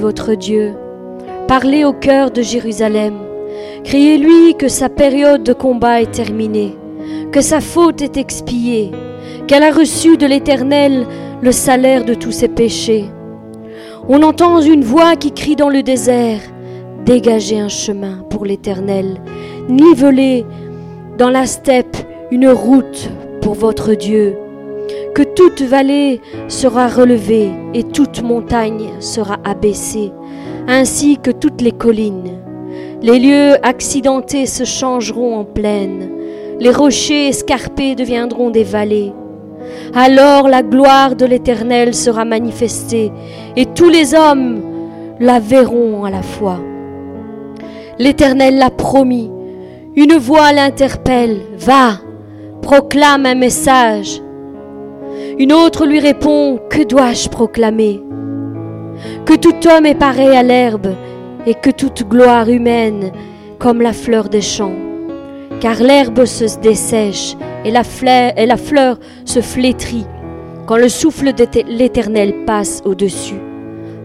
votre Dieu. Parlez au cœur de Jérusalem. Criez-lui que sa période de combat est terminée, que sa faute est expiée, qu'elle a reçu de l'Éternel le salaire de tous ses péchés. On entend une voix qui crie dans le désert, Dégagez un chemin pour l'Éternel, nivelez dans la steppe une route pour votre Dieu, que toute vallée sera relevée et toute montagne sera abaissée, ainsi que toutes les collines. Les lieux accidentés se changeront en plaines, les rochers escarpés deviendront des vallées. Alors la gloire de l'Éternel sera manifestée, et tous les hommes la verront à la fois. L'Éternel l'a promis, une voix l'interpelle, va, proclame un message. Une autre lui répond, que dois-je proclamer? Que tout homme est pareil à l'herbe et que toute gloire humaine comme la fleur des champs. Car l'herbe se dessèche et la, fleur, se flétrit quand le souffle de l'Éternel passe au-dessus.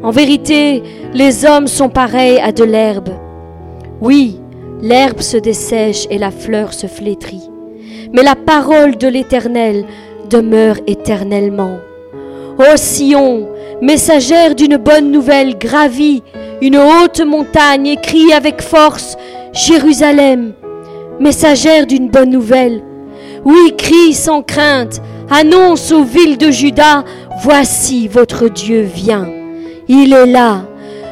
En vérité, les hommes sont pareils à de l'herbe. Oui, l'herbe se dessèche et la fleur se flétrit mais la parole de l'Éternel demeure éternellement. Ô Sion, messagère d'une bonne nouvelle, gravis une haute montagne et crie avec force, Jérusalem, messagère d'une bonne nouvelle. Oui, crie sans crainte, annonce aux villes de Juda, voici votre Dieu vient. Il est là.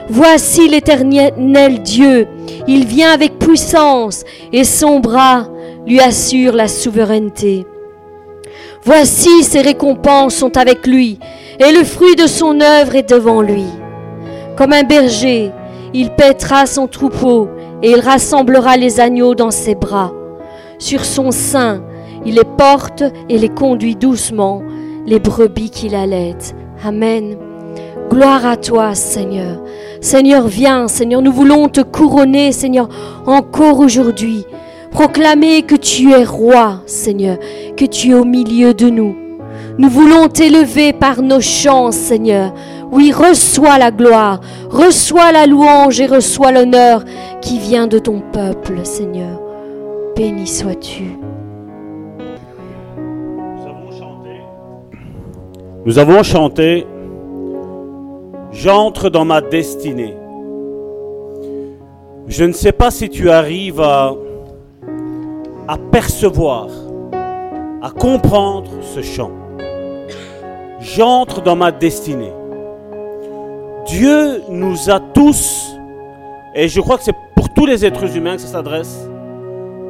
Voici l'éternel Dieu. Il vient avec puissance et son bras lui assure la souveraineté. Voici ses récompenses sont avec lui, et le fruit de son œuvre est devant lui. Comme un berger, il paîtra son troupeau, et il rassemblera les agneaux dans ses bras. Sur son sein, il les porte et les conduit doucement, les brebis qu'il allait. Amen. Gloire à toi, Seigneur. Seigneur, viens, Seigneur, nous voulons te couronner, Seigneur, encore aujourd'hui. Proclamer que tu es roi, Seigneur, que tu es au milieu de nous. Nous voulons t'élever par nos chants, Seigneur. Oui, reçois la gloire, reçois la louange et reçois l'honneur qui vient de ton peuple, Seigneur. Béni sois-tu. Nous avons chanté. J'entre dans ma destinée. Je ne sais pas si tu arrives à à percevoir, à comprendre ce chant. J'entre dans ma destinée. Dieu nous a tous, et je crois que c'est pour tous les êtres humains que ça s'adresse,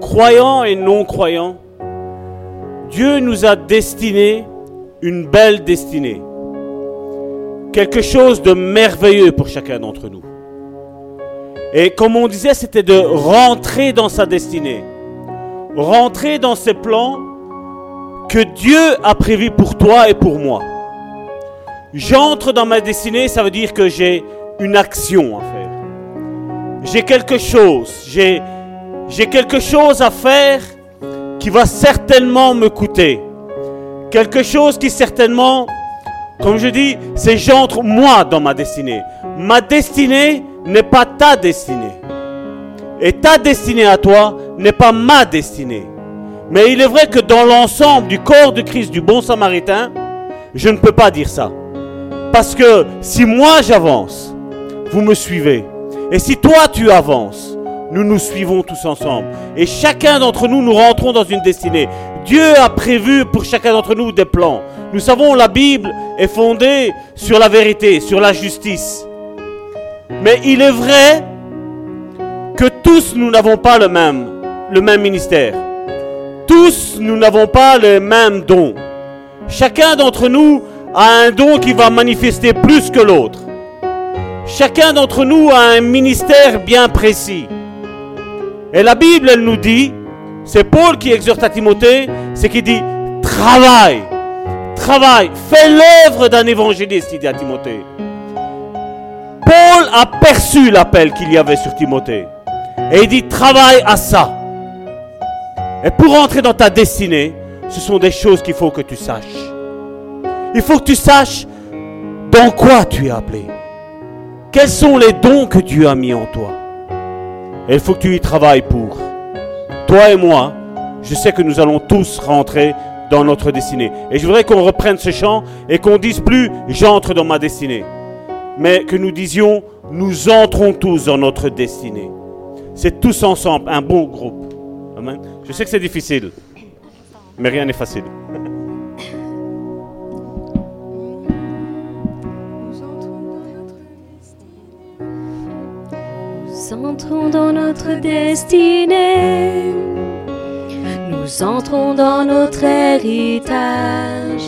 croyants et non croyants, Dieu nous a destiné une belle destinée. Quelque chose de merveilleux pour chacun d'entre nous. Et comme on disait, c'était de rentrer dans sa destinée rentrer dans ces plans que Dieu a prévus pour toi et pour moi. J'entre dans ma destinée, ça veut dire que j'ai une action à faire. J'ai quelque chose, j'ai, j'ai quelque chose à faire qui va certainement me coûter. Quelque chose qui certainement, comme je dis, c'est j'entre moi dans ma destinée. Ma destinée n'est pas ta destinée. Et ta destinée à toi n'est pas ma destinée. Mais il est vrai que dans l'ensemble du corps de Christ, du bon samaritain, je ne peux pas dire ça. Parce que si moi j'avance, vous me suivez. Et si toi tu avances, nous nous suivons tous ensemble. Et chacun d'entre nous, nous rentrons dans une destinée. Dieu a prévu pour chacun d'entre nous des plans. Nous savons, la Bible est fondée sur la vérité, sur la justice. Mais il est vrai que tous nous n'avons pas le même, le même ministère. Tous nous n'avons pas le même don. Chacun d'entre nous a un don qui va manifester plus que l'autre. Chacun d'entre nous a un ministère bien précis. Et la Bible, elle nous dit, c'est Paul qui exhorte à Timothée, c'est qui dit, travaille, travaille, fais l'œuvre d'un évangéliste, il dit à Timothée. Paul a perçu l'appel qu'il y avait sur Timothée. Et il dit, travaille à ça. Et pour entrer dans ta destinée, ce sont des choses qu'il faut que tu saches. Il faut que tu saches dans quoi tu es appelé. Quels sont les dons que Dieu a mis en toi? Et il faut que tu y travailles pour. Toi et moi, je sais que nous allons tous rentrer dans notre destinée. Et je voudrais qu'on reprenne ce chant et qu'on dise plus j'entre dans ma destinée, mais que nous disions nous entrons tous dans notre destinée. C'est tous ensemble, un bon groupe. Amen. Je sais que c'est difficile, mais rien n'est facile. Nous entrons dans notre destinée. Nous entrons dans notre héritage.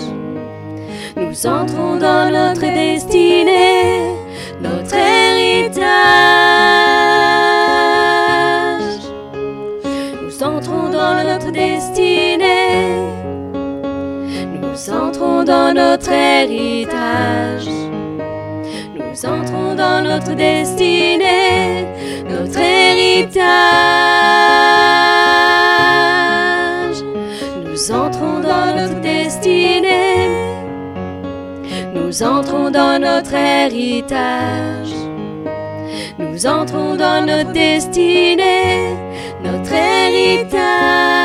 Nous entrons dans notre destinée, notre héritage. Nous entrons dans notre héritage. Nous entrons dans notre destinée, notre héritage. Nous entrons dans notre destinée. Nous entrons dans notre héritage. Nous entrons dans notre destinée, notre héritage.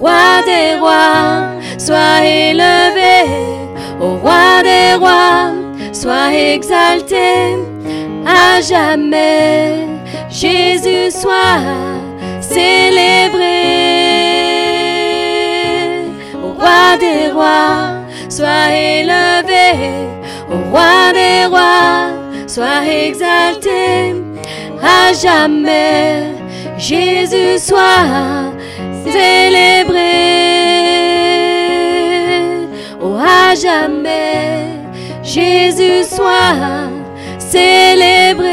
Roi des rois, sois élevé. Au roi des rois, sois exalté à jamais. Jésus soit célébré. Au roi des rois, sois élevé. Au roi des rois, sois exalté à jamais. Jésus soit célébré. Oh, à jamais, Jésus soit célébré.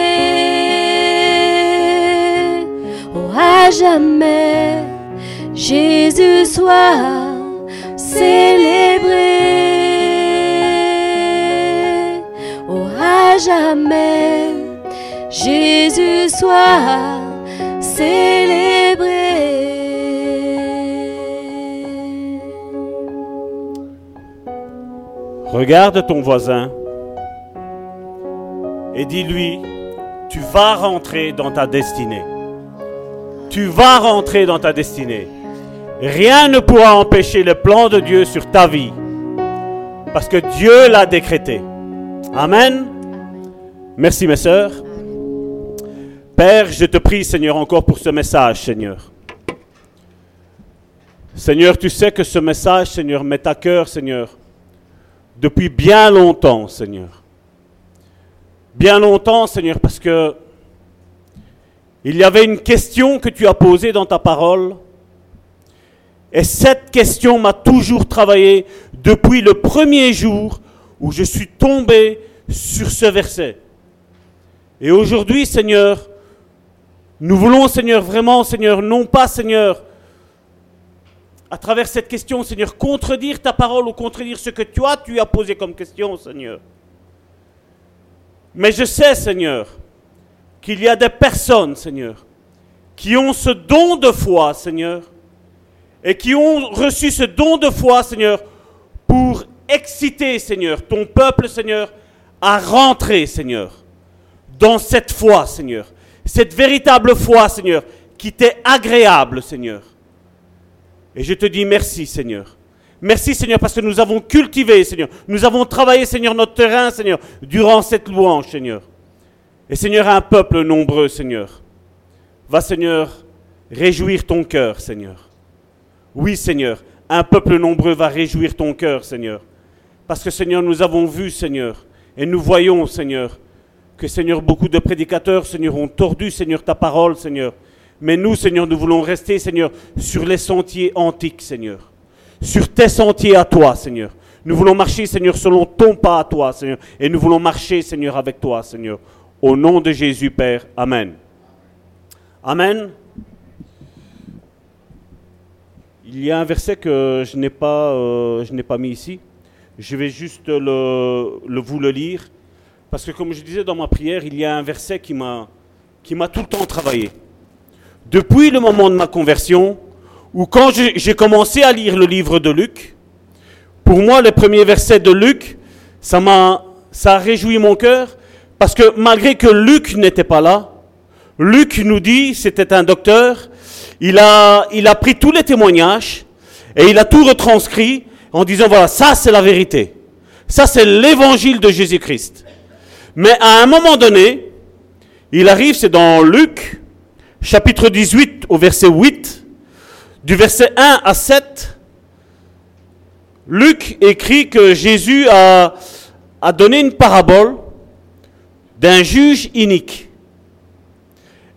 Oh, à jamais, Jésus soit célébré. Oh, à jamais, Jésus soit célébré. Regarde ton voisin et dis-lui, tu vas rentrer dans ta destinée. Tu vas rentrer dans ta destinée. Rien ne pourra empêcher le plan de Dieu sur ta vie. Parce que Dieu l'a décrété. Amen. Merci mes sœurs. Père, je te prie Seigneur encore pour ce message Seigneur. Seigneur, tu sais que ce message Seigneur m'est à cœur Seigneur depuis bien longtemps Seigneur. Bien longtemps Seigneur parce que il y avait une question que tu as posée dans ta parole. Et cette question m'a toujours travaillé depuis le premier jour où je suis tombé sur ce verset. Et aujourd'hui, Seigneur, nous voulons, Seigneur, vraiment, Seigneur, non pas, Seigneur, à travers cette question, Seigneur, contredire ta parole ou contredire ce que toi, tu as posé comme question, Seigneur. Mais je sais, Seigneur, qu'il y a des personnes, Seigneur, qui ont ce don de foi, Seigneur, et qui ont reçu ce don de foi, Seigneur, pour exciter, Seigneur, ton peuple, Seigneur, à rentrer, Seigneur, dans cette foi, Seigneur. Cette véritable foi, Seigneur, qui t'est agréable, Seigneur. Et je te dis merci, Seigneur. Merci, Seigneur, parce que nous avons cultivé, Seigneur. Nous avons travaillé, Seigneur, notre terrain, Seigneur, durant cette louange, Seigneur. Et, Seigneur, un peuple nombreux, Seigneur, va, Seigneur, réjouir ton cœur, Seigneur. Oui, Seigneur, un peuple nombreux va réjouir ton cœur, Seigneur. Parce que, Seigneur, nous avons vu, Seigneur, et nous voyons, Seigneur, que, Seigneur, beaucoup de prédicateurs, Seigneur, ont tordu, Seigneur, ta parole, Seigneur. Mais nous, Seigneur, nous voulons rester, Seigneur, sur les sentiers antiques, Seigneur. Sur tes sentiers à toi, Seigneur. Nous voulons marcher, Seigneur, selon ton pas à toi, Seigneur. Et nous voulons marcher, Seigneur, avec toi, Seigneur. Au nom de Jésus, Père. Amen. Amen. Il y a un verset que je n'ai pas, euh, pas mis ici. Je vais juste le, vous le lire. Parce que comme je disais dans ma prière, il y a un verset qui m'a tout le temps travaillé. Depuis le moment de ma conversion, ou quand j'ai commencé à lire le livre de Luc, pour moi, le premier verset de Luc, ça m'a, ça a réjoui mon cœur, parce que malgré que Luc n'était pas là, Luc nous dit, c'était un docteur, il a, il a pris tous les témoignages et il a tout retranscrit en disant, voilà, ça c'est la vérité. Ça c'est l'évangile de Jésus-Christ. Mais à un moment donné, il arrive, c'est dans Luc, chapitre 18 au verset 8, du verset 1 à 7, Luc écrit que Jésus a, a donné une parabole d'un juge inique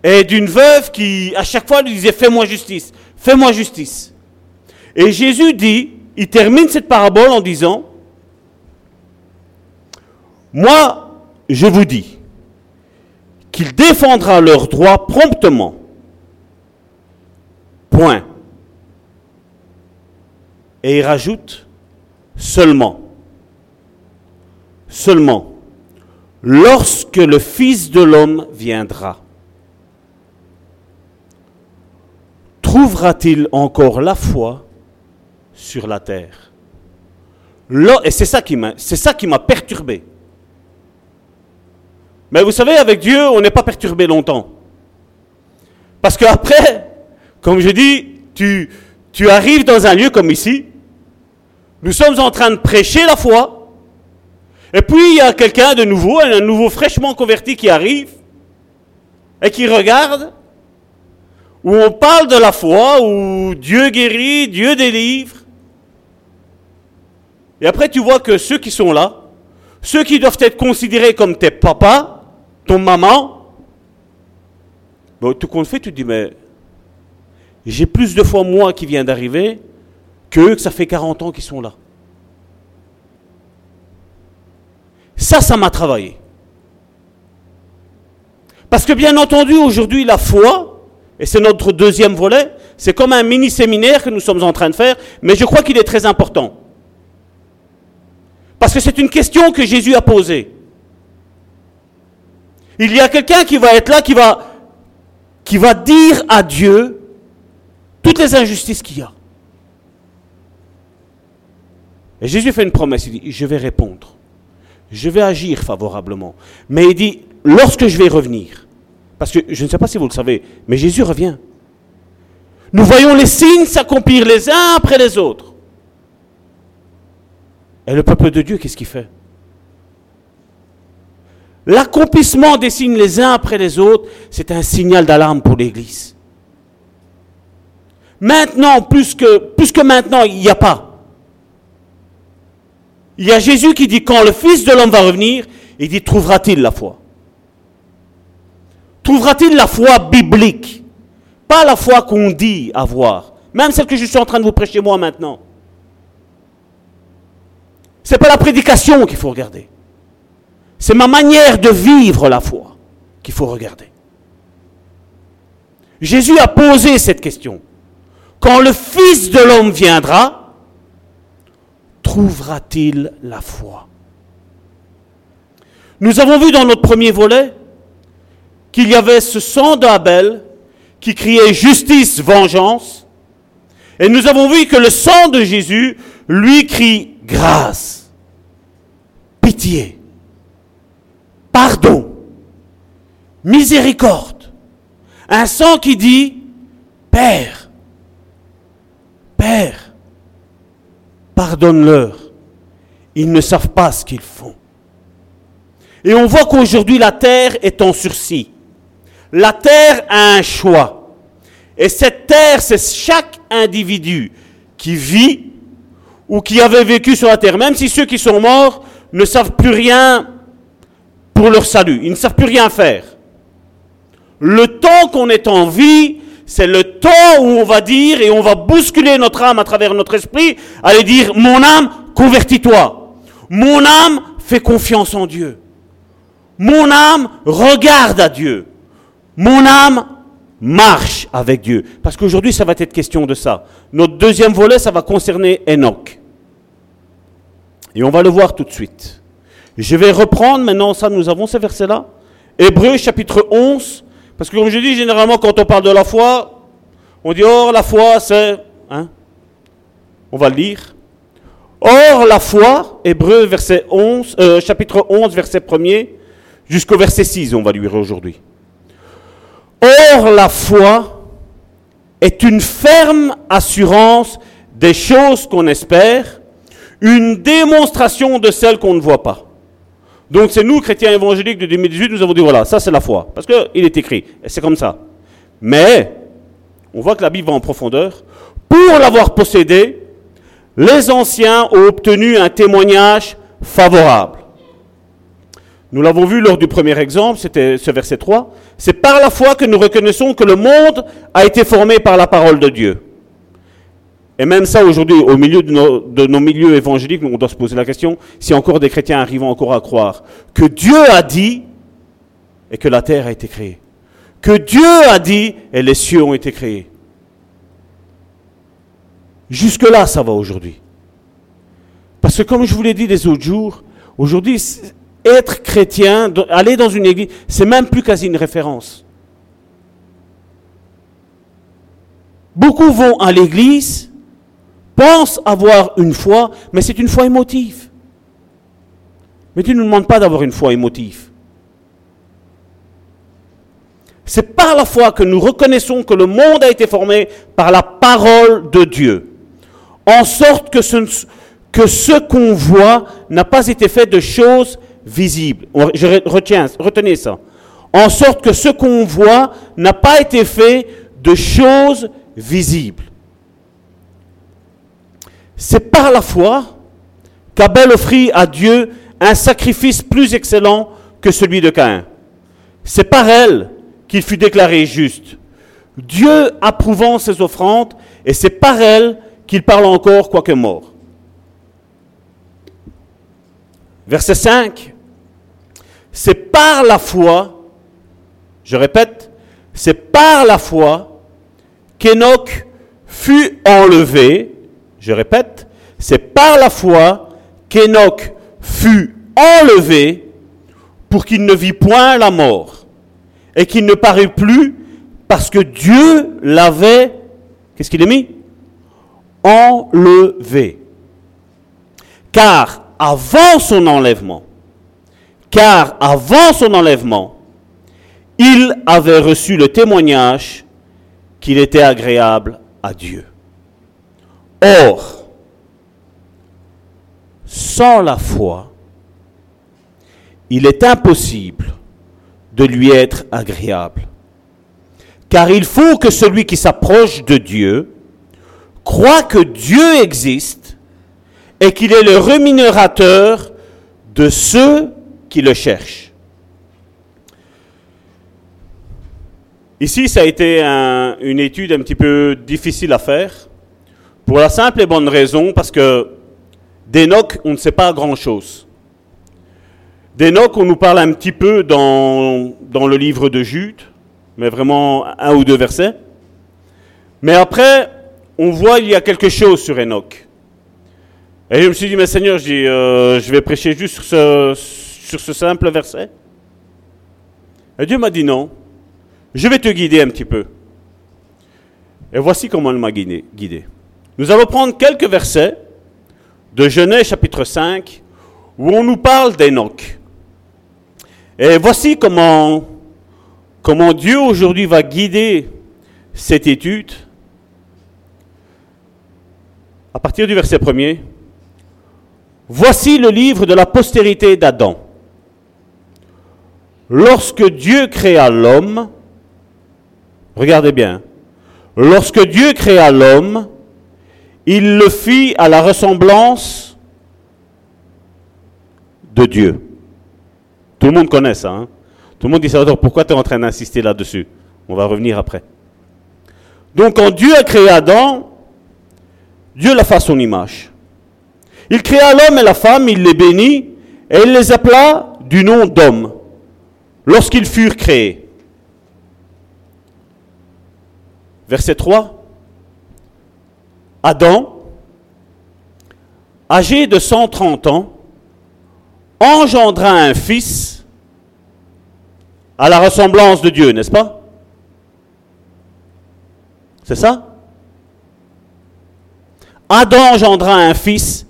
et d'une veuve qui, à chaque fois, lui disait Fais-moi justice, fais-moi justice. Et Jésus dit, il termine cette parabole en disant Moi, je vous dis qu'il défendra leurs droits promptement. Point. Et il rajoute seulement. Seulement. Lorsque le Fils de l'homme viendra. trouvera-t-il encore la foi sur la terre? Et c'est ça qui m'a, perturbé. Mais vous savez, avec Dieu, on n'est pas perturbé longtemps. Parce qu'après, comme je dis, tu, tu arrives dans un lieu comme ici, nous sommes en train de prêcher la foi, et puis il y a quelqu'un de nouveau, un nouveau fraîchement converti qui arrive, et qui regarde, où on parle de la foi, où Dieu guérit, Dieu délivre. Et après, tu vois que ceux qui sont là, ceux qui doivent être considérés comme tes papas, ton maman, bon, tout compte fait, tu te dis, mais j'ai plus de foi moi qui vient d'arriver que que ça fait 40 ans qu'ils sont là. Ça, ça m'a travaillé. Parce que bien entendu, aujourd'hui, la foi, et c'est notre deuxième volet. C'est comme un mini-séminaire que nous sommes en train de faire, mais je crois qu'il est très important. Parce que c'est une question que Jésus a posée. Il y a quelqu'un qui va être là, qui va, dire à Dieu toutes les injustices qu'il y a. Et Jésus fait une promesse, il dit, je vais répondre. Je vais agir favorablement. Mais il dit, lorsque je vais revenir, parce que je ne sais pas si vous le savez, mais Jésus revient. Nous voyons les signes s'accomplir les uns après les autres. Et le peuple de Dieu, qu'est-ce qu'il fait? L'accomplissement des signes les uns après les autres, c'est un signal d'alarme pour l'Église. Maintenant, plus que, maintenant, il n'y a pas. Il y a Jésus qui dit, quand le Fils de l'homme va revenir, il dit, trouvera-t-il la foi? Trouvera-t-il la foi biblique? Pas la foi qu'on dit avoir. Même celle que je suis en train de vous prêcher moi maintenant. Ce n'est pas la prédication qu'il faut regarder. C'est ma manière de vivre la foi qu'il faut regarder. Jésus a posé cette question. Quand le Fils de l'homme viendra, trouvera-t-il la foi? Nous avons vu dans notre premier volet qu'il y avait ce sang d'Abel qui criait justice, vengeance. Et nous avons vu que le sang de Jésus, lui, crie grâce, pitié, pardon, miséricorde. Un sang qui dit, Père, Père, pardonne-leur. Ils ne savent pas ce qu'ils font. Et on voit qu'aujourd'hui la terre est en sursis. La terre a un choix. Et cette terre, c'est chaque individu qui vit ou qui avait vécu sur la terre. Même si ceux qui sont morts ne savent plus rien pour leur salut. Ils ne savent plus rien faire. Le temps qu'on est en vie, c'est le temps où on va dire et on va bousculer notre âme à travers notre esprit, aller dire, mon âme, convertis-toi. Mon âme, fais confiance en Dieu. Mon âme, regarde à Dieu. Mon âme marche avec Dieu. Parce qu'aujourd'hui, ça va être question de ça. Notre deuxième volet, ça va concerner Enoch. Et on va le voir tout de suite. Je vais reprendre maintenant, ça, nous avons ces versets-là. Hébreu chapitre 11. Parce que comme je dis, généralement, quand on parle de la foi, on dit, oh, la foi, c'est... Hein? On va le lire. Or, la foi, Hébreu verset 11, euh, chapitre 11, verset 1er, jusqu'au verset 6, on va lire aujourd'hui. Or, la foi est une ferme assurance des choses qu'on espère, une démonstration de celles qu'on ne voit pas. Donc c'est nous, chrétiens évangéliques de 2018, nous avons dit, voilà, ça c'est la foi. Parce qu'il est écrit, et c'est comme ça. Mais, on voit que la Bible va en profondeur. Pour l'avoir possédé, les anciens ont obtenu un témoignage favorable. Nous l'avons vu lors du premier exemple, c'était ce verset 3. C'est par la foi que nous reconnaissons que le monde a été formé par la parole de Dieu. Et même ça, aujourd'hui, au milieu de nos, milieux évangéliques, on doit se poser la question si encore des chrétiens arrivent encore à croire que Dieu a dit et que la terre a été créée. Que Dieu a dit et les cieux ont été créés. Jusque-là, ça va aujourd'hui. Parce que comme je vous l'ai dit les autres jours, aujourd'hui, être chrétien, aller dans une église, c'est même plus quasi une référence. Beaucoup vont à l'église, pensent avoir une foi, mais c'est une foi émotive. Mais tu ne nous demandes pas d'avoir une foi émotive. C'est par la foi que nous reconnaissons que le monde a été formé par la parole de Dieu en sorte que ce, que ce qu'on voit n'a pas été fait de choses visibles. Je retiens, retenez ça. En sorte que ce qu'on voit n'a pas été fait de choses visibles. C'est par la foi qu'Abel offrit à Dieu un sacrifice plus excellent que celui de Caïn. C'est par elle qu'il fut déclaré juste. Dieu approuvant ses offrandes, et c'est par elle qu'il parle encore quoique mort. Verset 5. C'est par la foi, je répète, c'est par la foi qu'Enoch fut enlevé, je répète, c'est par la foi qu'Enoch fut enlevé pour qu'il ne vit point la mort et qu'il ne parut plus parce que Dieu l'avait, qu'est-ce qu'il a mis? Enlevé. Car avant son enlèvement, car avant son enlèvement, il avait reçu le témoignage qu'il était agréable à Dieu. Or, sans la foi, il est impossible de lui être agréable. Car il faut que celui qui s'approche de Dieu croit que Dieu existe et qu'il est le rémunérateur de ceux qui le cherchent. Ici, ça a été une étude un petit peu difficile à faire, pour la simple et bonne raison, parce que d'Enoch, on ne sait pas grand-chose. D'Enoch, on nous parle un petit peu dans, le livre de Jude, mais vraiment un ou deux versets. Mais après, on voit il y a quelque chose sur Enoch. Et je me suis dit, mais Seigneur, je, euh, je vais prêcher juste sur ce, sur ce simple verset. Et Dieu m'a dit non, je vais te guider un petit peu. Et voici comment il m'a guidé. Nous allons prendre quelques versets de Genèse chapitre 5 où on nous parle d'Enoch. Et voici comment, Dieu aujourd'hui va guider cette étude à partir du verset 1 Voici le livre de la postérité d'Adam. Lorsque Dieu créa l'homme, regardez bien, lorsque Dieu créa l'homme, il le fit à la ressemblance de Dieu. Tout le monde connaît ça. Hein? Tout le monde dit ça. Pourquoi tu es en train d'insister là-dessus? On va revenir après. Donc quand Dieu a créé Adam, Dieu l'a fait à son image. Il créa l'homme et la femme, il les bénit, et il les appela du nom d'homme, lorsqu'ils furent créés. Verset 3. Adam, âgé de 130 ans, engendra un fils à la ressemblance de Dieu, n'est-ce pas? C'est ça? Adam engendra un fils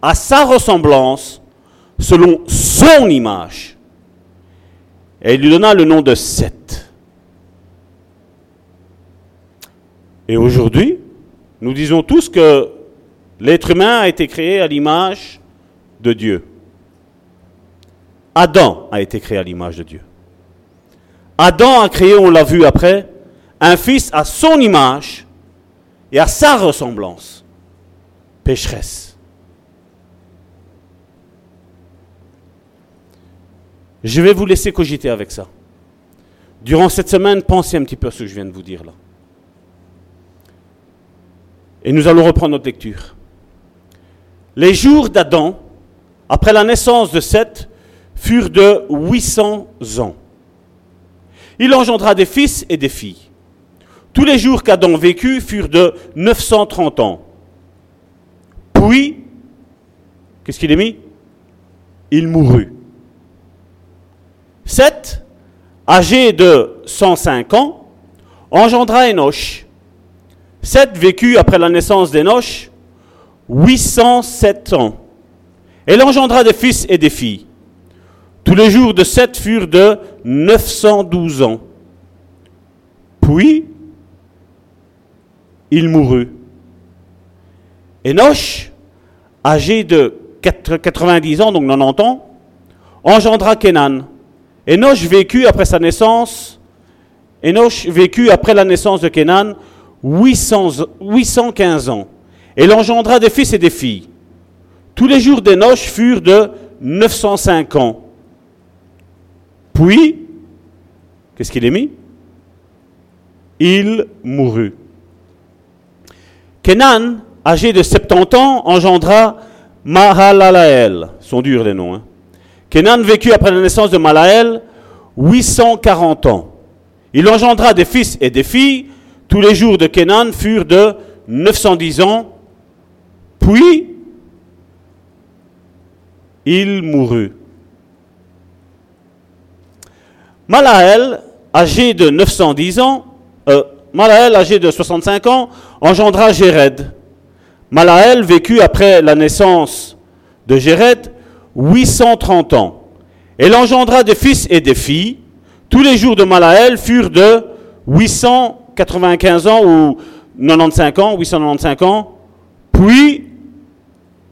à sa ressemblance, selon son image. Et il lui donna le nom de Seth. Et aujourd'hui, nous disons tous que l'être humain a été créé à l'image de Dieu. Adam a été créé à l'image de Dieu. Adam a créé, on l'a vu après, un fils à son image et à sa ressemblance, pécheresse. Je vais vous laisser cogiter avec ça. Durant cette semaine, pensez un petit peu à ce que je viens de vous dire là. Et nous allons reprendre notre lecture. Les jours d'Adam, après la naissance de Seth, furent de 800 ans. Il engendra des fils et des filles. Tous les jours qu'Adam vécut furent de 930 ans. Puis, qu'est-ce qu'il est mis? Il mourut. Seth, âgé de 105 ans, engendra Enoch. Seth vécut après la naissance d'Enoch 807 ans. Elle engendra des fils et des filles. Tous les jours de Seth furent de 912 ans. Puis, il mourut. Enoch, âgé de 90 ans, donc 90 ans, engendra Kenan. Enoch vécut après sa naissance, Enoch vécut après la naissance de Kenan 815 ans. Elle engendra des fils et des filles. Tous les jours d'Enoch furent de 905 ans. Puis, qu'est-ce qu'il est mis? Il mourut. Kenan, âgé de 70 ans, engendra Mahalalael. Sont durs les noms. Hein. Kenan vécut après la naissance de Malaël 840 ans. Il engendra des fils et des filles. Tous les jours de Kenan furent de 910 ans. Puis, il mourut. Malaël, âgé de 910 ans, euh, âgé de 65 ans, engendra Jéred. Malaël vécut après la naissance de Jéred 830 ans. Elle engendra des fils et des filles. Tous les jours de Malaël furent de 895 ans ou 95 ans, 895 ans. Puis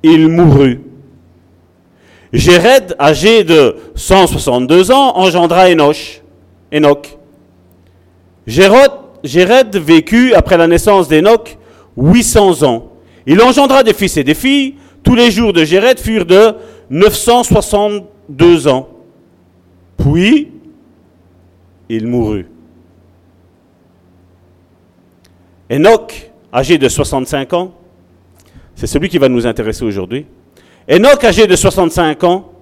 il mourut. Jéred, âgé de 162 ans, engendra Enoch. Enoch. Jéred vécut après la naissance d'Enoch 800 ans. Il engendra des fils et des filles. Tous les jours de Jéred furent de 962 ans. Puis, il mourut. Enoch, âgé de 65 ans, c'est celui qui va nous intéresser aujourd'hui. Enoch, âgé de 65 ans,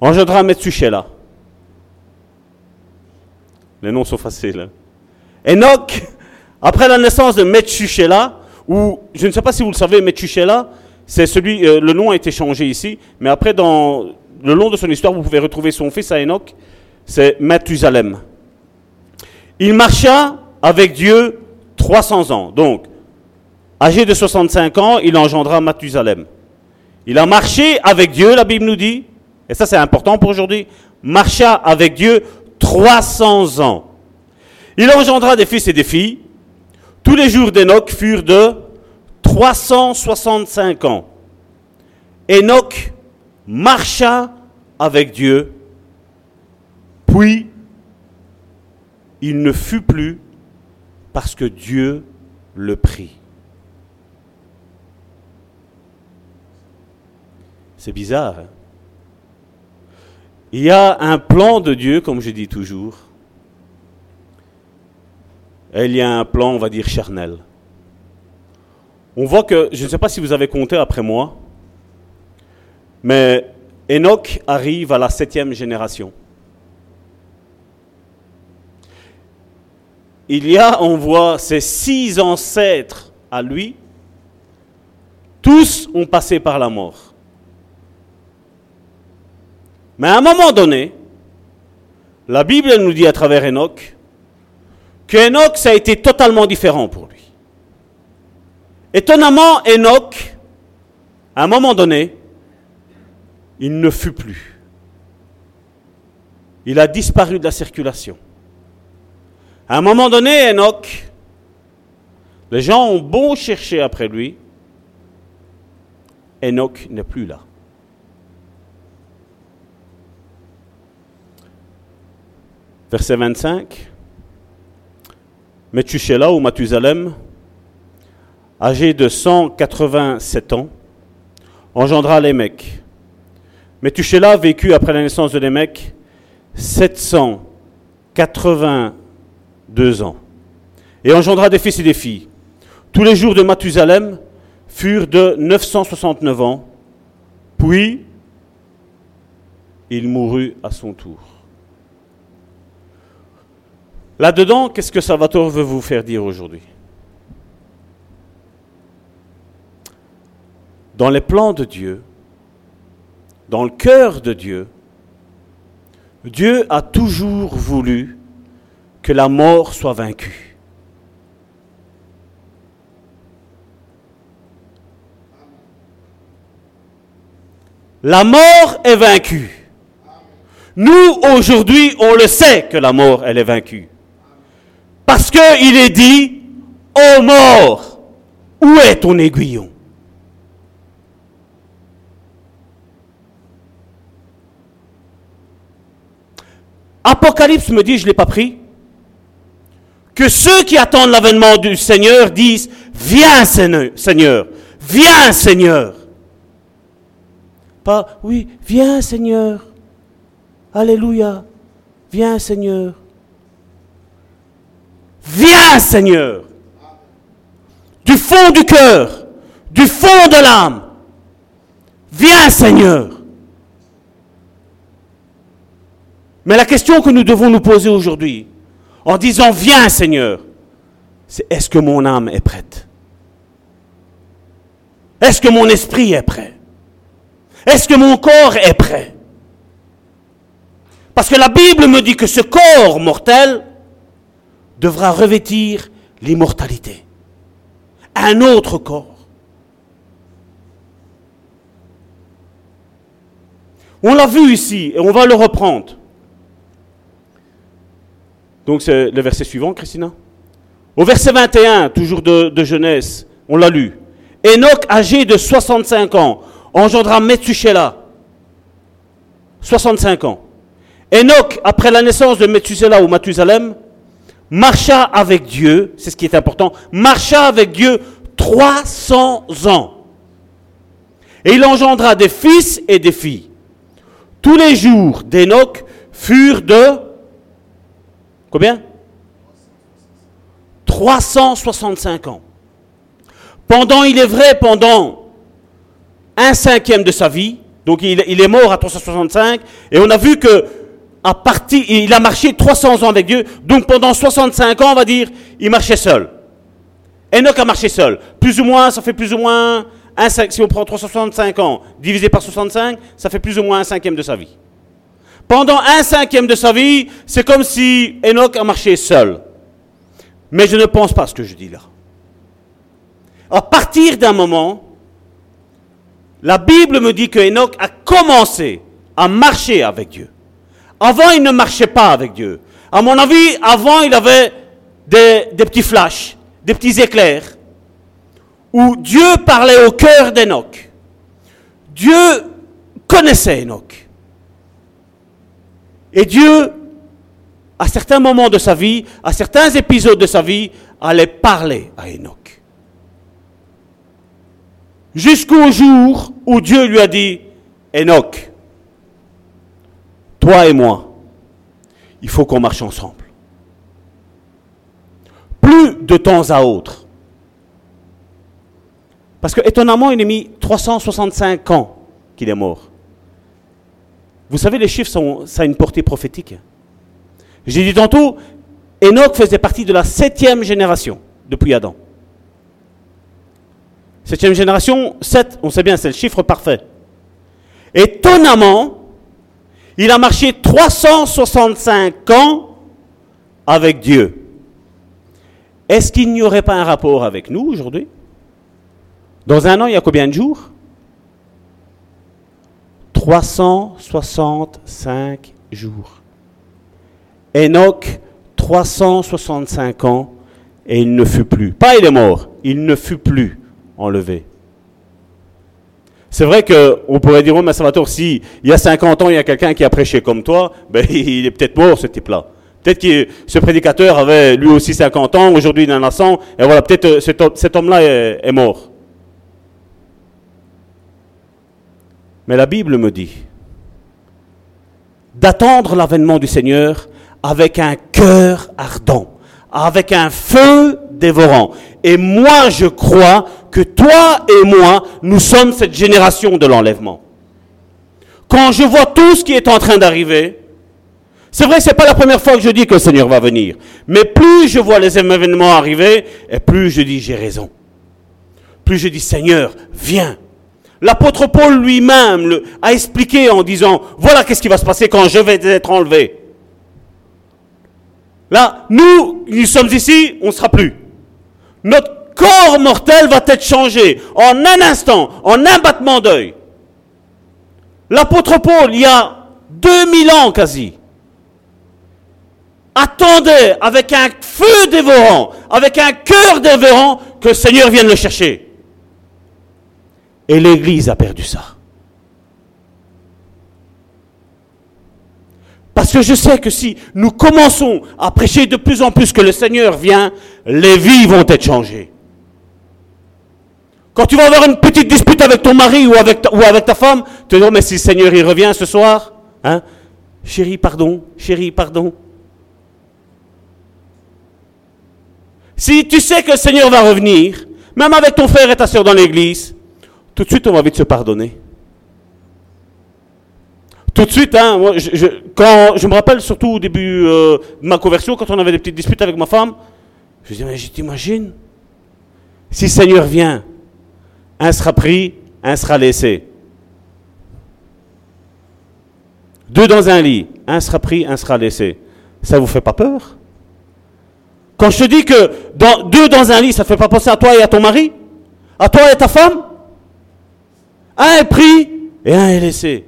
engendra Metsushela. Les noms sont faciles. Hein. Enoch, après la naissance de Metsushela, ou je ne sais pas si vous le savez, Metsushela, c'est celui, euh, le nom a été changé ici, mais après, dans le long de son histoire, vous pouvez retrouver son fils à Enoch, c'est Mathusalem. Il marcha avec Dieu 300 ans. Donc, âgé de 65 ans, il engendra Mathusalem. Il a marché avec Dieu, la Bible nous dit, et ça c'est important pour aujourd'hui, marcha avec Dieu 300 ans. Il engendra des fils et des filles. Tous les jours d'Enoch furent de 365 ans. Enoch marcha avec Dieu, puis il ne fut plus parce que Dieu le prit. C'est bizarre. Hein? Il y a un plan de Dieu, comme je dis toujours. Et il y a un plan, on va dire, charnel. On voit que, je ne sais pas si vous avez compté après moi, mais Enoch arrive à la septième génération. Il y a, on voit, ses six ancêtres à lui, tous ont passé par la mort. Mais à un moment donné, la Bible nous dit à travers Enoch que Enoch, ça a été totalement différent pour lui. Étonnamment, Enoch À un moment donné, il ne fut plus. Il a disparu de la circulation. À un moment donné, Enoch, les gens ont beau chercher après lui, Enoch n'est plus là. Verset 25. Methuselah ou Mathusalem, âgé de 187 ans, engendra Lémec. Methuselah vécut après la naissance de Lémec 782 ans et engendra des fils et des filles. Tous les jours de Mathusalem furent de 969 ans, puis il mourut à son tour. Là-dedans, qu'est-ce que Salvatore veut vous faire dire aujourd'hui? Dans les plans de Dieu, dans le cœur de Dieu, Dieu a toujours voulu que la mort soit vaincue. La mort est vaincue. Nous, aujourd'hui, on le sait que la mort, elle est vaincue. Parce qu'il est dit, ô mort, où est ton aiguillon? Apocalypse me dit, je ne l'ai pas pris, que ceux qui attendent l'avènement du Seigneur disent, viens Seigneur, viens Seigneur. Pas, oui, viens Seigneur. Alléluia. Viens Seigneur. Viens Seigneur. Du fond du cœur, du fond de l'âme. Viens Seigneur. Mais la question que nous devons nous poser aujourd'hui, en disant Viens Seigneur, c'est est-ce que mon âme est prête? Est-ce que mon esprit est prêt? Est-ce que mon corps est prêt? Parce que la Bible me dit que ce corps mortel devra revêtir l'immortalité. Un autre corps. On l'a vu ici et on va le reprendre. Donc c'est le verset suivant, Christina. Au verset 21, toujours de, de Genèse, on l'a lu. Enoch, âgé de 65 ans, engendra Methuselah, 65 ans. Enoch, après la naissance de Methuselah ou Mathusalem, marcha avec Dieu, c'est ce qui est important, marcha avec Dieu 300 ans. Et il engendra des fils et des filles. Tous les jours d'Enoch furent de combien? 365 ans. Pendant, il est vrai, pendant un cinquième de sa vie. Donc il, est mort à 365. Et on a vu que à partir, il a marché 300 ans avec Dieu. Donc pendant 65 ans, on va dire, il marchait seul. Enoch a marché seul. Plus ou moins, ça fait plus ou moins un si on prend 365 ans divisé par 65, ça fait plus ou moins un cinquième de sa vie. Pendant un cinquième de sa vie, c'est comme si Enoch a marché seul. Mais je ne pense pas ce que je dis là. À partir d'un moment, la Bible me dit que Enoch a commencé à marcher avec Dieu. Avant, il ne marchait pas avec Dieu. À mon avis, avant, il avait des, petits flashs, des petits éclairs, où Dieu parlait au cœur d'Enoch. Dieu connaissait Enoch. Et Dieu, à certains moments de sa vie, à certains épisodes de sa vie, allait parler à Enoch. Jusqu'au jour où Dieu lui a dit, Enoch, toi et moi, il faut qu'on marche ensemble. Plus de temps à autre. Parce que étonnamment, il a mis 365 ans qu'il est mort. Vous savez, les chiffres, ça a une portée prophétique. J'ai dit tantôt, Enoch faisait partie de la septième génération depuis Adam. Septième génération, 7, on sait bien, c'est le chiffre parfait. Étonnamment, il a marché 365 ans avec Dieu. Est-ce qu'il n'y aurait pas un rapport avec nous aujourd'hui? Dans un an, il y a combien de jours? 365 jours. Enoch, 365 ans, et il ne fut plus. Pas il est mort, il ne fut plus enlevé. C'est vrai qu'on pourrait dire, oh, mais Salvatore, si il y a 50 ans, il y a quelqu'un qui a prêché comme toi, ben, il est peut-être mort, ce type-là. Peut-être que ce prédicateur avait lui aussi 50 ans, aujourd'hui il en a 100, et voilà, peut-être euh, cet, homme-là est mort. Mais la Bible me dit d'attendre l'avènement du Seigneur avec un cœur ardent, avec un feu dévorant. Et moi, je crois que toi et moi, nous sommes cette génération de l'enlèvement. Quand je vois tout ce qui est en train d'arriver, c'est vrai, c'est pas la première fois que je dis que le Seigneur va venir. Mais plus je vois les événements arriver, et plus je dis j'ai raison. Plus je dis Seigneur, viens. L'apôtre Paul lui-même a expliqué en disant, voilà qu'est-ce qui va se passer quand je vais être enlevé. Là, nous, nous sommes ici, on ne sera plus. Notre corps mortel va être changé en un instant, en un battement d'œil. L'apôtre Paul, il y a 2000 ans quasi, attendait avec un feu dévorant, avec un cœur dévorant, que le Seigneur vienne le chercher. Et l'Église a perdu ça. Parce que je sais que si nous commençons à prêcher de plus en plus que le Seigneur vient, les vies vont être changées. Quand tu vas avoir une petite dispute avec ton mari ou avec ta, ou avec ta femme, te dis, mais si le Seigneur il revient ce soir, hein, chérie, pardon, chérie, pardon. Si tu sais que le Seigneur va revenir, même avec ton frère et ta soeur dans l'église, tout de suite, on va vite se pardonner. Tout de suite, hein, moi, je, quand, je me rappelle surtout au début euh, de ma conversion, quand on avait des petites disputes avec ma femme, je dis, mais je t'imagine, si le Seigneur vient, un sera pris, un sera laissé. Deux dans un lit, un sera pris, un sera laissé. Ça vous fait pas peur? Quand je te dis que dans, deux dans un lit, ça ne fait pas penser à toi et à ton mari? À toi et à ta femme? Un est pris et un est laissé.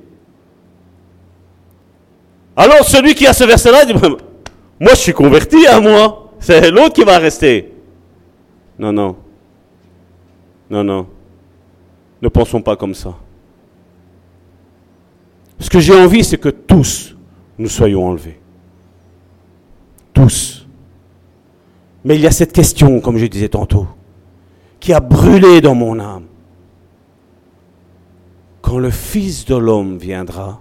Alors celui qui a ce verset-là dit, moi je suis converti à moi, c'est l'autre qui va rester. Non, non. Non, non. Ne pensons pas comme ça. Ce que j'ai envie, c'est que tous nous soyons enlevés. Tous. Mais il y a cette question, comme je disais tantôt, qui a brûlé dans mon âme quand le Fils de l'homme viendra,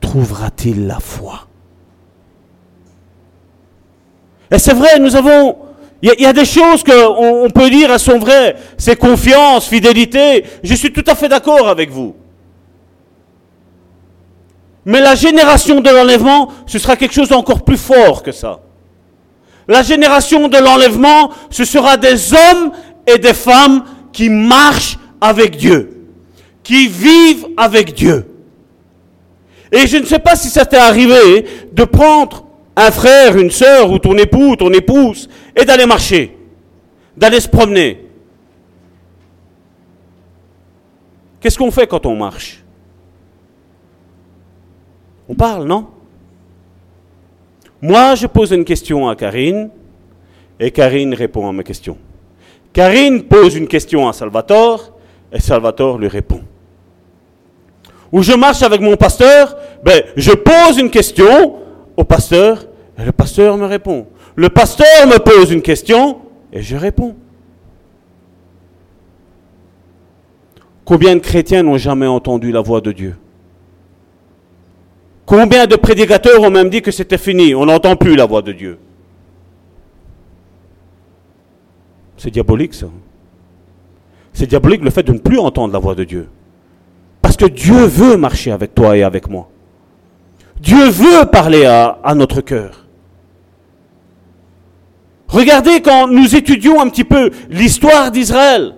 trouvera-t-il la foi? Et c'est vrai, nous avons... Il y, a des choses qu'on on peut dire, elles sont vraies. C'est confiance, fidélité. Je suis tout à fait d'accord avec vous. Mais la génération de l'enlèvement, ce sera quelque chose d'encore plus fort que ça. La génération de l'enlèvement, ce sera des hommes et des femmes qui marchent avec Dieu qui vivent avec Dieu. Et je ne sais pas si ça t'est arrivé de prendre un frère, une sœur, ou ton époux, ou ton épouse, et d'aller marcher, d'aller se promener. Qu'est-ce qu'on fait quand on marche? On parle, non? Moi, je pose une question à Karine, et Karine répond à ma question. Karine pose une question à Salvatore, et Salvatore lui répond où je marche avec mon pasteur, ben, je pose une question au pasteur et le pasteur me répond. Le pasteur me pose une question et je réponds. Combien de chrétiens n'ont jamais entendu la voix de Dieu? Combien de prédicateurs ont même dit que c'était fini, on n'entend plus la voix de Dieu? C'est diabolique ça. C'est diabolique le fait de ne plus entendre la voix de Dieu. Parce que Dieu veut marcher avec toi et avec moi. Dieu veut parler à, notre cœur. Regardez quand nous étudions un petit peu l'histoire d'Israël.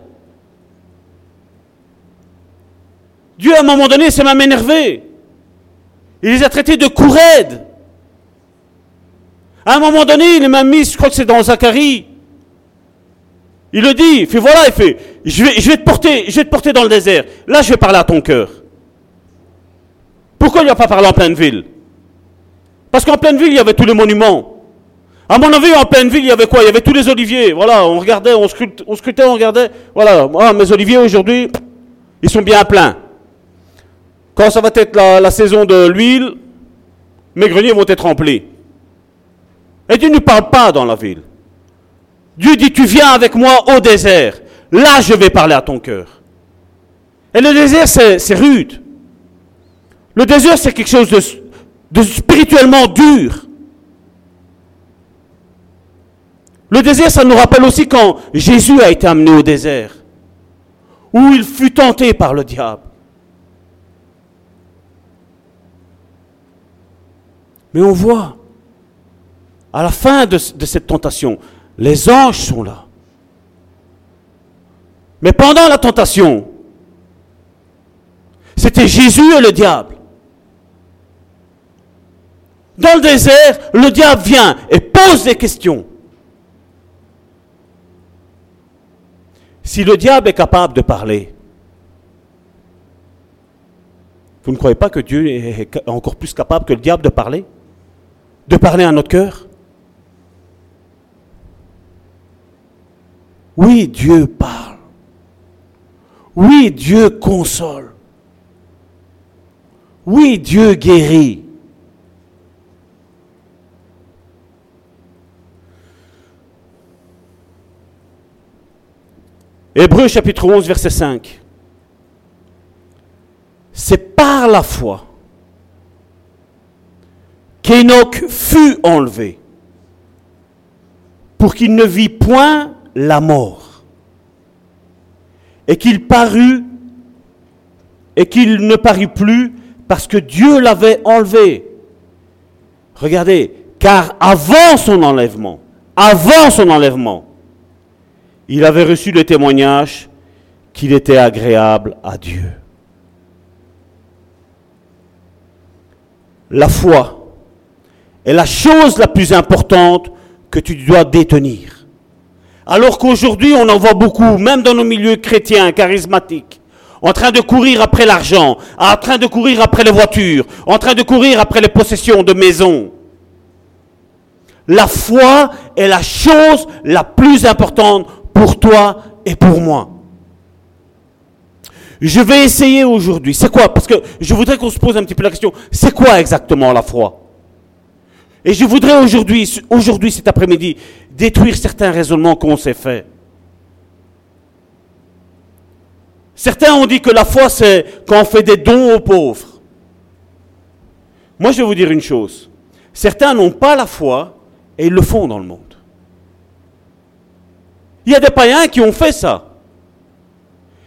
Dieu, à un moment donné, s'est même énervé. Il les a traités de couraides. À un moment donné, il même mis, je crois que c'est dans Zacharie. Il le dit, il fait voilà, il fait, je vais, te porter, je vais te porter dans le désert. Là, je vais parler à ton cœur. Pourquoi il n'a pas parlé en pleine ville? Parce qu'en pleine ville, il y avait tous les monuments. À mon avis, en pleine ville, il y avait quoi? Il y avait tous les oliviers. Voilà, on regardait, on scrutait, on, regardait. Voilà, ah, mes oliviers aujourd'hui, ils sont bien pleins. Quand ça va être la, la saison de l'huile, mes greniers vont être remplis. Et Dieu ne parle pas dans la ville. Dieu dit, tu viens avec moi au désert. Là, je vais parler à ton cœur. Et le désert, c'est rude. Le désert, c'est quelque chose de, spirituellement dur. Le désert, ça nous rappelle aussi quand Jésus a été amené au désert, où il fut tenté par le diable. Mais on voit, à la fin de, cette tentation, les anges sont là. Mais pendant la tentation, c'était Jésus et le diable. Dans le désert, le diable vient et pose des questions. Si le diable est capable de parler, vous ne croyez pas que Dieu est encore plus capable que le diable de parler De parler à notre cœur? Oui, Dieu parle. Oui, Dieu console. Oui, Dieu guérit. Hébreu chapitre 11, verset 5. C'est par la foi qu'Enoch fut enlevé pour qu'il ne vit point la mort et qu'il parut et qu'il ne parut plus parce que Dieu l'avait enlevé. Regardez, car avant son enlèvement, avant son enlèvement, il avait reçu le témoignage qu'il était agréable à Dieu. La foi est la chose la plus importante que tu dois détenir. Alors qu'aujourd'hui, on en voit beaucoup, même dans nos milieux chrétiens, charismatiques, en train de courir après l'argent, en train de courir après les voitures, en train de courir après les possessions de maisons. La foi est la chose la plus importante pour toi et pour moi. Je vais essayer aujourd'hui. C'est quoi? Parce que je voudrais qu'on se pose un petit peu la question. C'est quoi exactement la foi? Et je voudrais aujourd'hui, aujourd'hui cet après-midi, détruire certains raisonnements qu'on s'est faits. Certains ont dit que la foi, c'est quand on fait des dons aux pauvres. Moi, je vais vous dire une chose. Certains n'ont pas la foi et ils le font dans le monde. Il y a des païens qui ont fait ça.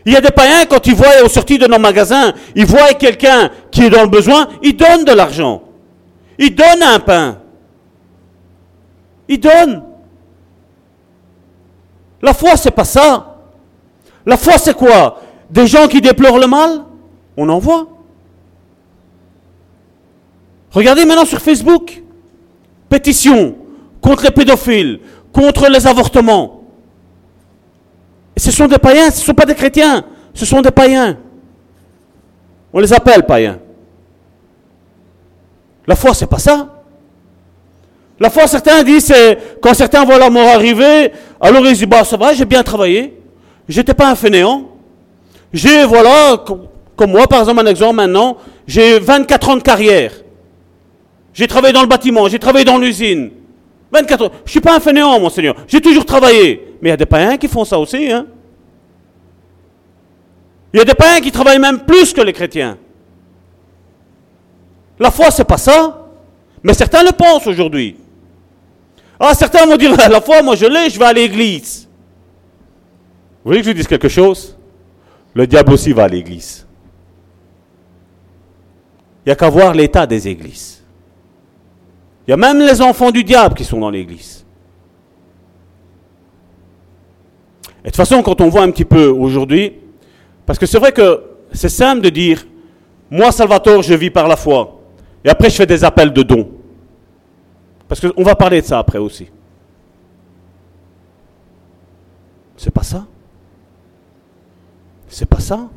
Il y a des païens, quand ils voient au sortie de nos magasins, ils voient quelqu'un qui est dans le besoin, ils donnent de l'argent. Ils donnent un pain. Ils donnent. La foi, c'est pas ça. La foi, c'est quoi? Des gens qui déplorent le mal? On en voit. Regardez maintenant sur Facebook. Pétition contre les pédophiles, contre les avortements ce sont des païens, ce ne sont pas des chrétiens, ce sont des païens. On les appelle païens. La foi, c'est pas ça. La foi, certains disent, quand certains voient la mort arriver, alors ils disent, bah ça va, j'ai bien travaillé. J'étais pas un fainéant. J'ai, voilà, comme moi, par exemple, un exemple maintenant, j'ai 24 ans de carrière. J'ai travaillé dans le bâtiment, j'ai travaillé dans l'usine. 24 ans. Je suis pas un fainéant, mon Seigneur. J'ai toujours travaillé. Mais il y a des païens qui font ça aussi. Hein. Il y a des païens qui travaillent même plus que les chrétiens. La foi, c'est pas ça. Mais certains le pensent aujourd'hui. Ah, certains vont dire, la foi, moi je l'ai, je vais à l'église. Vous voulez que je vous dise quelque chose? Le diable aussi va à l'église. Il n'y a qu'à voir l'état des églises. Il y a même les enfants du diable qui sont dans l'église. Et de toute façon, quand on voit un petit peu aujourd'hui, parce que c'est vrai que c'est simple de dire, moi Salvatore, je vis par la foi. Et après, je fais des appels de dons. Parce qu'on va parler de ça après aussi. C'est pas ça. C'est pas ça.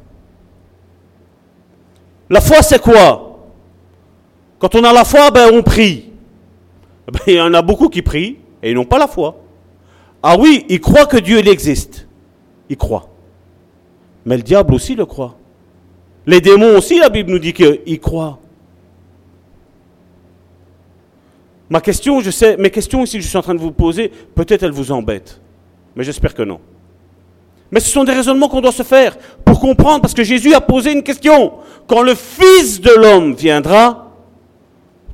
La foi, c'est quoi? Quand on a la foi, ben on prie. Ben, il y en a beaucoup qui prient et ils n'ont pas la foi. Ah oui, ils croient que Dieu existe. Ils croient. Mais le diable aussi le croit. Les démons aussi, la Bible nous dit qu'ils croient. Ma question, je sais, mes questions ici que je suis en train de vous poser, peut-être elles vous embêtent. Mais j'espère que non. Mais ce sont des raisonnements qu'on doit se faire pour comprendre, parce que Jésus a posé une question. Quand le Fils de l'homme viendra,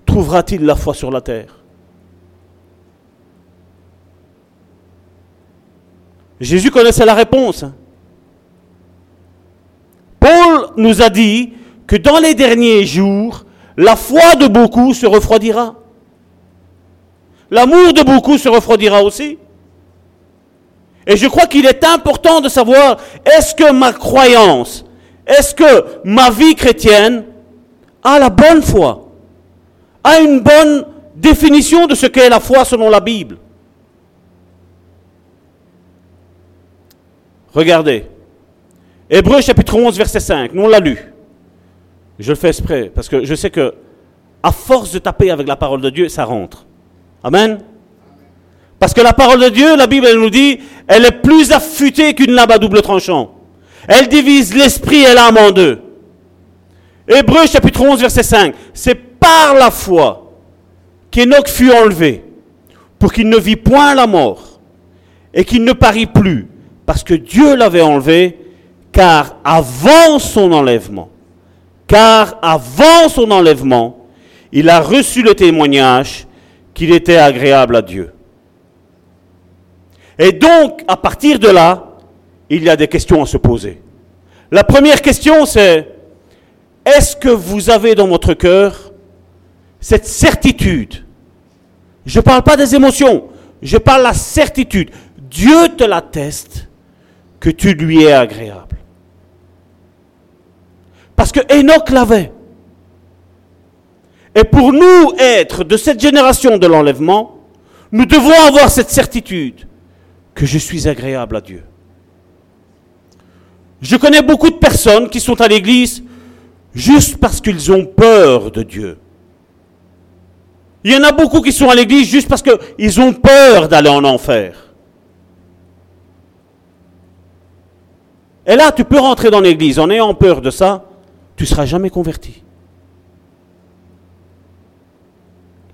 trouvera-t-il la foi sur la terre? Jésus connaissait la réponse. Paul nous a dit que dans les derniers jours, la foi de beaucoup se refroidira. L'amour de beaucoup se refroidira aussi. Et je crois qu'il est important de savoir, est-ce que ma croyance, est-ce que ma vie chrétienne a la bonne foi, a une bonne définition de ce qu'est la foi selon la Bible? Regardez. Hébreu chapitre 11, verset 5. Nous, on l'a lu. Je le fais exprès, parce que je sais que, à force de taper avec la parole de Dieu, ça rentre. Amen. Parce que la parole de Dieu, la Bible, nous dit, elle est plus affûtée qu'une lame à double tranchant. Elle divise l'esprit et l'âme en deux. Hébreu chapitre 11, verset 5. C'est par la foi qu'Enoch fut enlevé, pour qu'il ne vit point la mort, et qu'il ne parie plus, parce que Dieu l'avait enlevé, car avant son enlèvement, car avant son enlèvement, il a reçu le témoignage qu'il était agréable à Dieu. Et donc, à partir de là, il y a des questions à se poser. La première question, c'est, est-ce que vous avez dans votre cœur cette certitude? Je ne parle pas des émotions, je parle la certitude. Dieu te l'atteste que tu lui es agréable. Parce que Enoch l'avait. Et pour nous être de cette génération de l'enlèvement, nous devons avoir cette certitude que je suis agréable à Dieu. Je connais beaucoup de personnes qui sont à l'église juste parce qu'ils ont peur de Dieu. Il y en a beaucoup qui sont à l'église juste parce qu'ils ont peur d'aller en enfer. Et là, tu peux rentrer dans l'église en ayant peur de ça, tu ne seras jamais converti.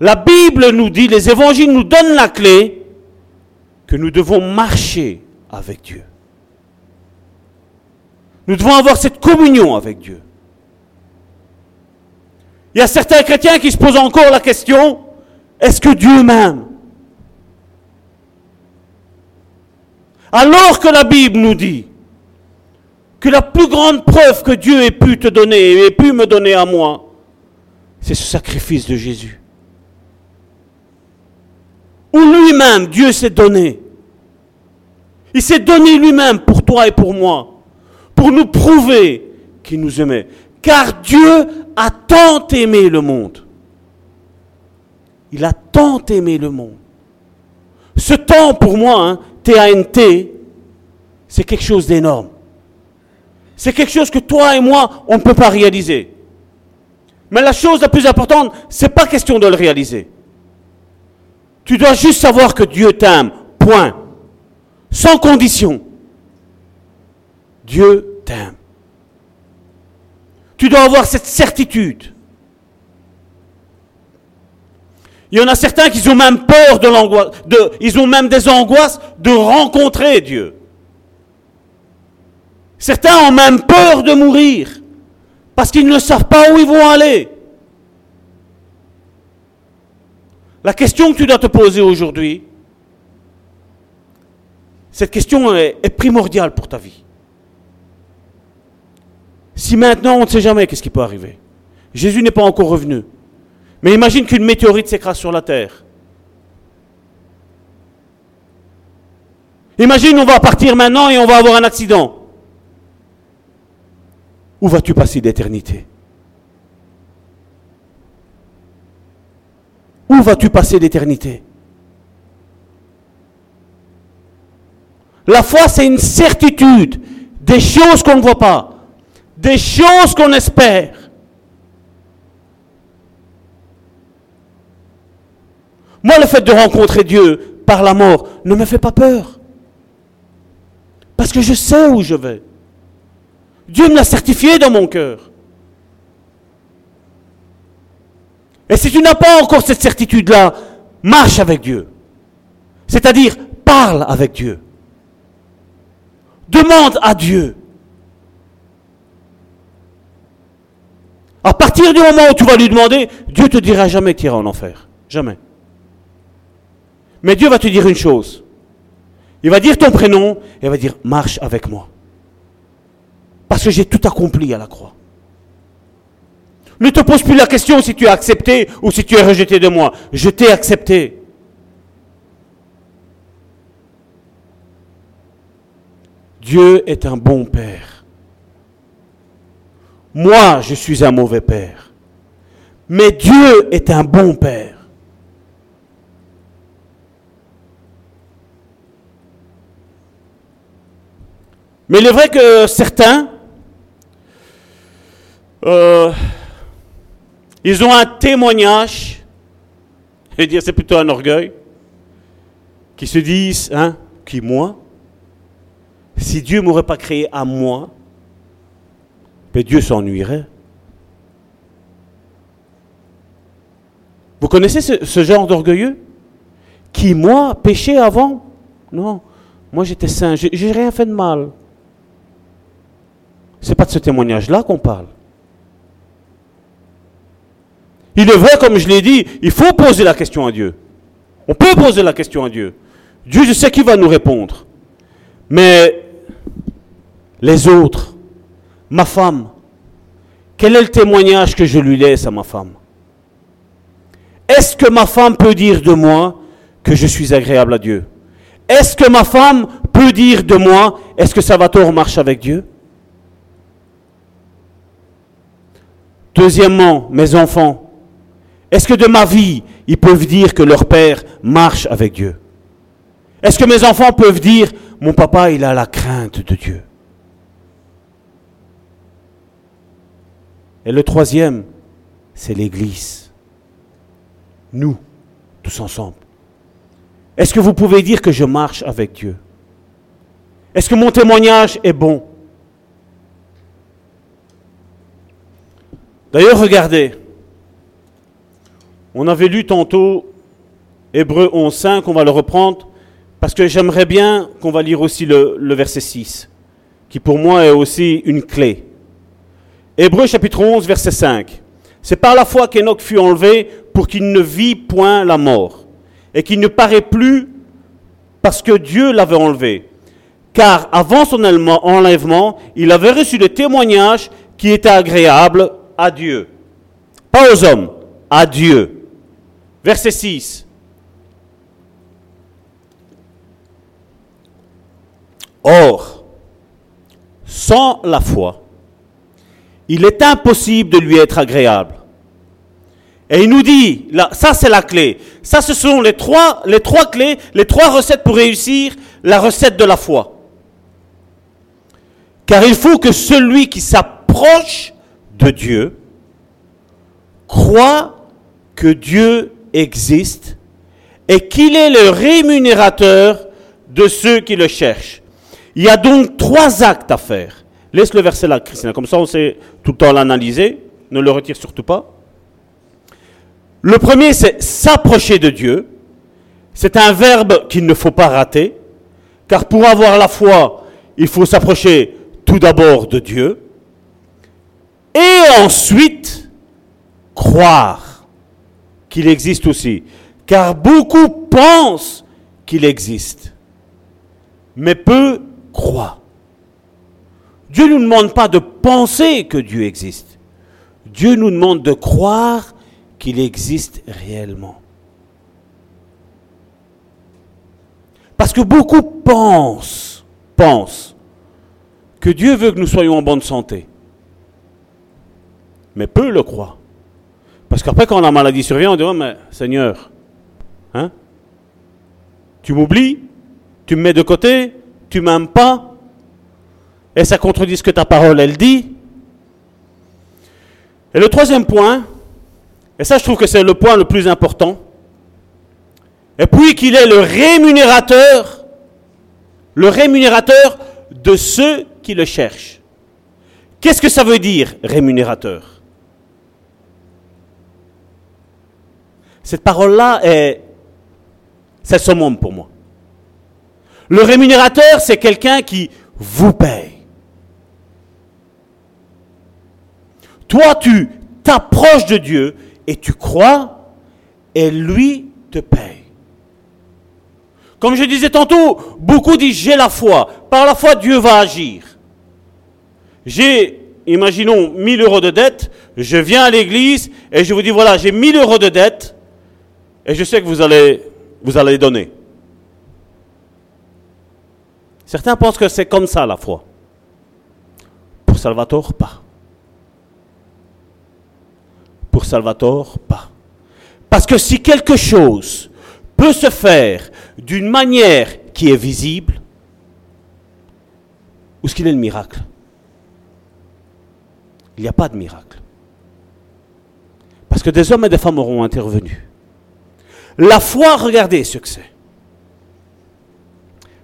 La Bible nous dit, les évangiles nous donnent la clé que nous devons marcher avec Dieu. Nous devons avoir cette communion avec Dieu. Il y a certains chrétiens qui se posent encore la question, est-ce que Dieu m'aime? Alors que la Bible nous dit que la plus grande preuve que Dieu ait pu te donner et ait pu me donner à moi, c'est ce sacrifice de Jésus. Où lui-même, Dieu s'est donné. Il s'est donné lui-même pour toi et pour moi, pour nous prouver qu'il nous aimait. Car Dieu a tant aimé le monde. Il a tant aimé le monde. Ce temps pour moi, hein, T-A-N-T, c'est quelque chose d'énorme. C'est quelque chose que toi et moi, on ne peut pas réaliser. Mais la chose la plus importante, c'est pas question de le réaliser. Tu dois juste savoir que Dieu t'aime. Point. Sans condition. Dieu t'aime. Tu dois avoir cette certitude. Il y en a certains qui ont même peur de l'angoisse, de, ils ont même des angoisses de rencontrer Dieu. Certains ont même peur de mourir parce qu'ils ne savent pas où ils vont aller. La question que tu dois te poser aujourd'hui, cette question est, primordiale pour ta vie. Si maintenant on ne sait jamais qu'est-ce qui peut arriver, Jésus n'est pas encore revenu, mais imagine qu'une météorite s'écrase sur la terre. Imagine on va partir maintenant et on va avoir un accident. Où vas-tu passer l'éternité Où vas-tu passer l'éternité? La foi, c'est une certitude des choses qu'on ne voit pas, des choses qu'on espère. Moi, le fait de rencontrer Dieu par la mort ne me fait pas peur. Parce que je sais où je vais. Dieu me l'a certifié dans mon cœur. Et si tu n'as pas encore cette certitude-là, marche avec Dieu. C'est-à-dire, parle avec Dieu. Demande à Dieu. À partir du moment où tu vas lui demander, Dieu te dira jamais que tu iras en enfer. Jamais. Mais Dieu va te dire une chose. Il va dire ton prénom et il va dire marche avec moi. Parce que j'ai tout accompli à la croix. Ne te pose plus la question si tu es accepté ou si tu es rejeté de moi. Je t'ai accepté. Dieu est un bon Père. Moi, je suis un mauvais Père. Mais Dieu est un bon Père. Mais il est vrai que certains, euh, ils ont un témoignage, et dire c'est plutôt un orgueil, qui se disent, hein, qui moi, si Dieu m'aurait pas créé à moi, mais ben Dieu s'ennuierait. Vous connaissez ce, genre d'orgueilleux? Qui, moi, péchait avant? Non. Moi, j'étais saint. J'ai rien fait de mal. C'est pas de ce témoignage-là qu'on parle. Il est vrai, comme je l'ai dit, il faut poser la question à Dieu. On peut poser la question à Dieu. Dieu, je sais qu'il va nous répondre. Mais les autres, ma femme, quel est le témoignage que je lui laisse à ma femme? Est-ce que ma femme peut dire de moi que je suis agréable à Dieu? Est-ce que ma femme peut dire de moi, est-ce que Salvatore marche avec Dieu? Deuxièmement, mes enfants, est-ce que de ma vie, ils peuvent dire que leur père marche avec Dieu? Est-ce que mes enfants peuvent dire, mon papa, il a la crainte de Dieu? Et le troisième, c'est l'Église. Nous, tous ensemble. Est-ce que vous pouvez dire que je marche avec Dieu? Est-ce que mon témoignage est bon? D'ailleurs, regardez, on avait lu tantôt Hébreu 11.5, on va le reprendre, parce que j'aimerais bien qu'on va lire aussi le, verset 6, qui pour moi est aussi une clé. Hébreu chapitre 11, verset 5. C'est par la foi qu'Enoch fut enlevé pour qu'il ne vit point la mort, et qu'il ne paraît plus parce que Dieu l'avait enlevé. Car avant son enlèvement, il avait reçu le témoignage qui était agréable à Dieu. Pas aux hommes, à Dieu. Verset 6. Or, sans la foi, il est impossible de lui être agréable. Et il nous dit, là, ça c'est la clé. Ça ce sont les trois, clés, les trois recettes pour réussir la recette de la foi. Car il faut que celui qui s'approche de Dieu croit que Dieu existe et qu'il est le rémunérateur de ceux qui le cherchent. Il y a donc trois actes à faire. Laisse le verset là, Christina, comme ça on sait tout le temps l'analyser. Ne le retire surtout pas. Le premier, c'est s'approcher de Dieu. C'est un verbe qu'il ne faut pas rater, car pour avoir la foi, il faut s'approcher tout d'abord de Dieu, et ensuite croire qu'il existe aussi. Car beaucoup pensent qu'il existe, mais peu croient. Dieu ne nous demande pas de penser que Dieu existe. Dieu nous demande de croire qu'il existe réellement. Parce que beaucoup pensent, pensent que Dieu veut que nous soyons en bonne santé. Mais peu le croient. Parce qu'après, quand la maladie survient, on dit, Seigneur, hein, tu m'oublies, tu me mets de côté, tu m'aimes pas, et ça contredit ce que ta parole, elle dit. Et le troisième point, et ça je trouve que c'est le point le plus important, Et puis qu'il est le rémunérateur, le rémunérateur de ceux qui le cherchent. Qu'est-ce que ça veut dire, rémunérateur? Cette parole-là est, c'est summum pour moi. Le rémunérateur, c'est quelqu'un qui vous paye. Toi, tu t'approches de Dieu et tu crois, et lui te paye. Comme je disais tantôt, beaucoup disent j'ai la foi. Par la foi, Dieu va agir. J'ai, imaginons, 1000 euros de dette, je viens à l'église et je vous dis voilà, j'ai 1000 euros de dette et je sais que vous allez, vous allez donner. Certains pensent que c'est comme ça la foi. Pour Salvatore, pas. Pour Salvatore, pas. Parce que si quelque chose peut se faire d'une manière qui est visible, où est-ce qu'il est le miracle? Il n'y a pas de miracle. Parce que des hommes et des femmes auront intervenu. La foi, regardez ce que c'est.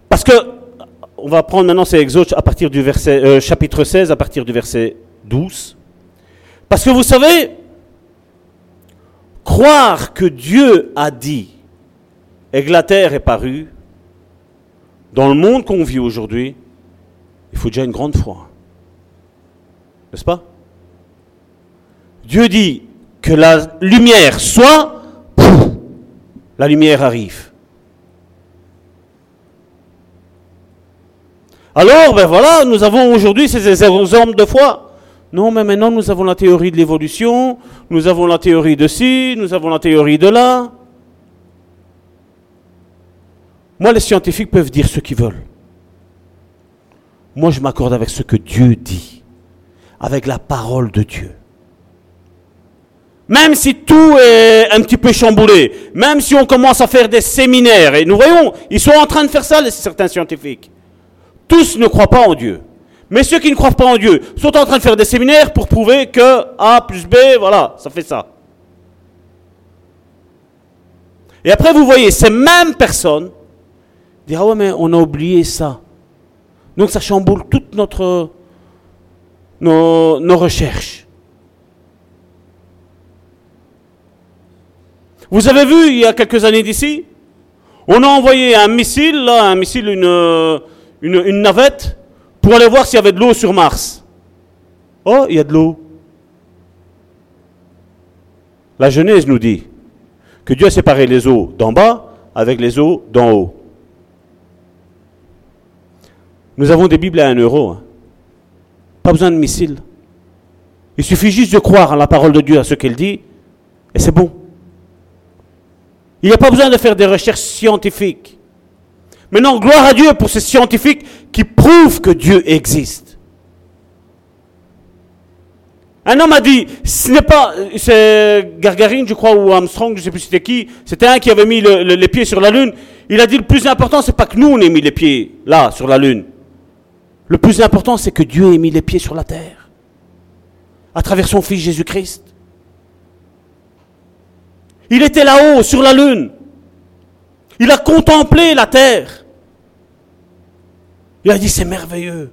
Parce que, on va prendre maintenant ces exodes à partir du verset, euh, chapitre 16, à partir du verset 12. Parce que vous savez, croire que Dieu a dit et que la terre est parue, dans le monde qu'on vit aujourd'hui, il faut déjà une grande foi. N'est-ce pas? Dieu dit que la lumière soit, la lumière arrive. Alors, ben voilà, nous avons aujourd'hui ces exemples de foi. Non, mais maintenant nous avons la théorie de l'évolution, nous avons la théorie de ci, nous avons la théorie de là. Moi, les scientifiques peuvent dire ce qu'ils veulent. Moi, je m'accorde avec ce que Dieu dit, avec la parole de Dieu. Même si tout est un petit peu chamboulé, même si on commence à faire des séminaires, et nous voyons, ils sont en train de faire ça, certains scientifiques. Tous ne croient pas en Dieu. Mais ceux qui ne croient pas en Dieu sont en train de faire des séminaires pour prouver que A plus B, voilà, ça fait ça. Et après, vous voyez ces mêmes personnes dire Ah ouais, mais on a oublié ça. Donc ça chamboule toutes nos, nos recherches. Vous avez vu il y a quelques années d'ici On a envoyé un missile, là, un missile, une, une, une navette, pour aller voir s'il y avait de l'eau sur Mars. Oh, il y a de l'eau. La Genèse nous dit que Dieu a séparé les eaux d'en bas avec les eaux d'en haut. Nous avons des Bibles à un euro. hein. Pas besoin de missiles. Il suffit juste de croire en la parole de Dieu, à ce qu'elle dit, et c'est bon. Il n'y a pas besoin de faire des recherches scientifiques. Maintenant, gloire à Dieu pour ces scientifiques qui prouvent que Dieu existe. Un homme a dit, ce n'est pas, c'est Gargarine, je crois, ou Armstrong, je ne sais plus c'était qui, c'était un qui avait mis le- le- les pieds sur la Lune. Il a dit, le plus important, c'est pas que nous, on ait mis les pieds là, sur la Lune. Le plus important, c'est que Dieu ait mis les pieds sur la terre. À travers son Fils Jésus-Christ. Il était là-haut, sur la Lune. Il a contemplé la terre. Il a dit, c'est merveilleux.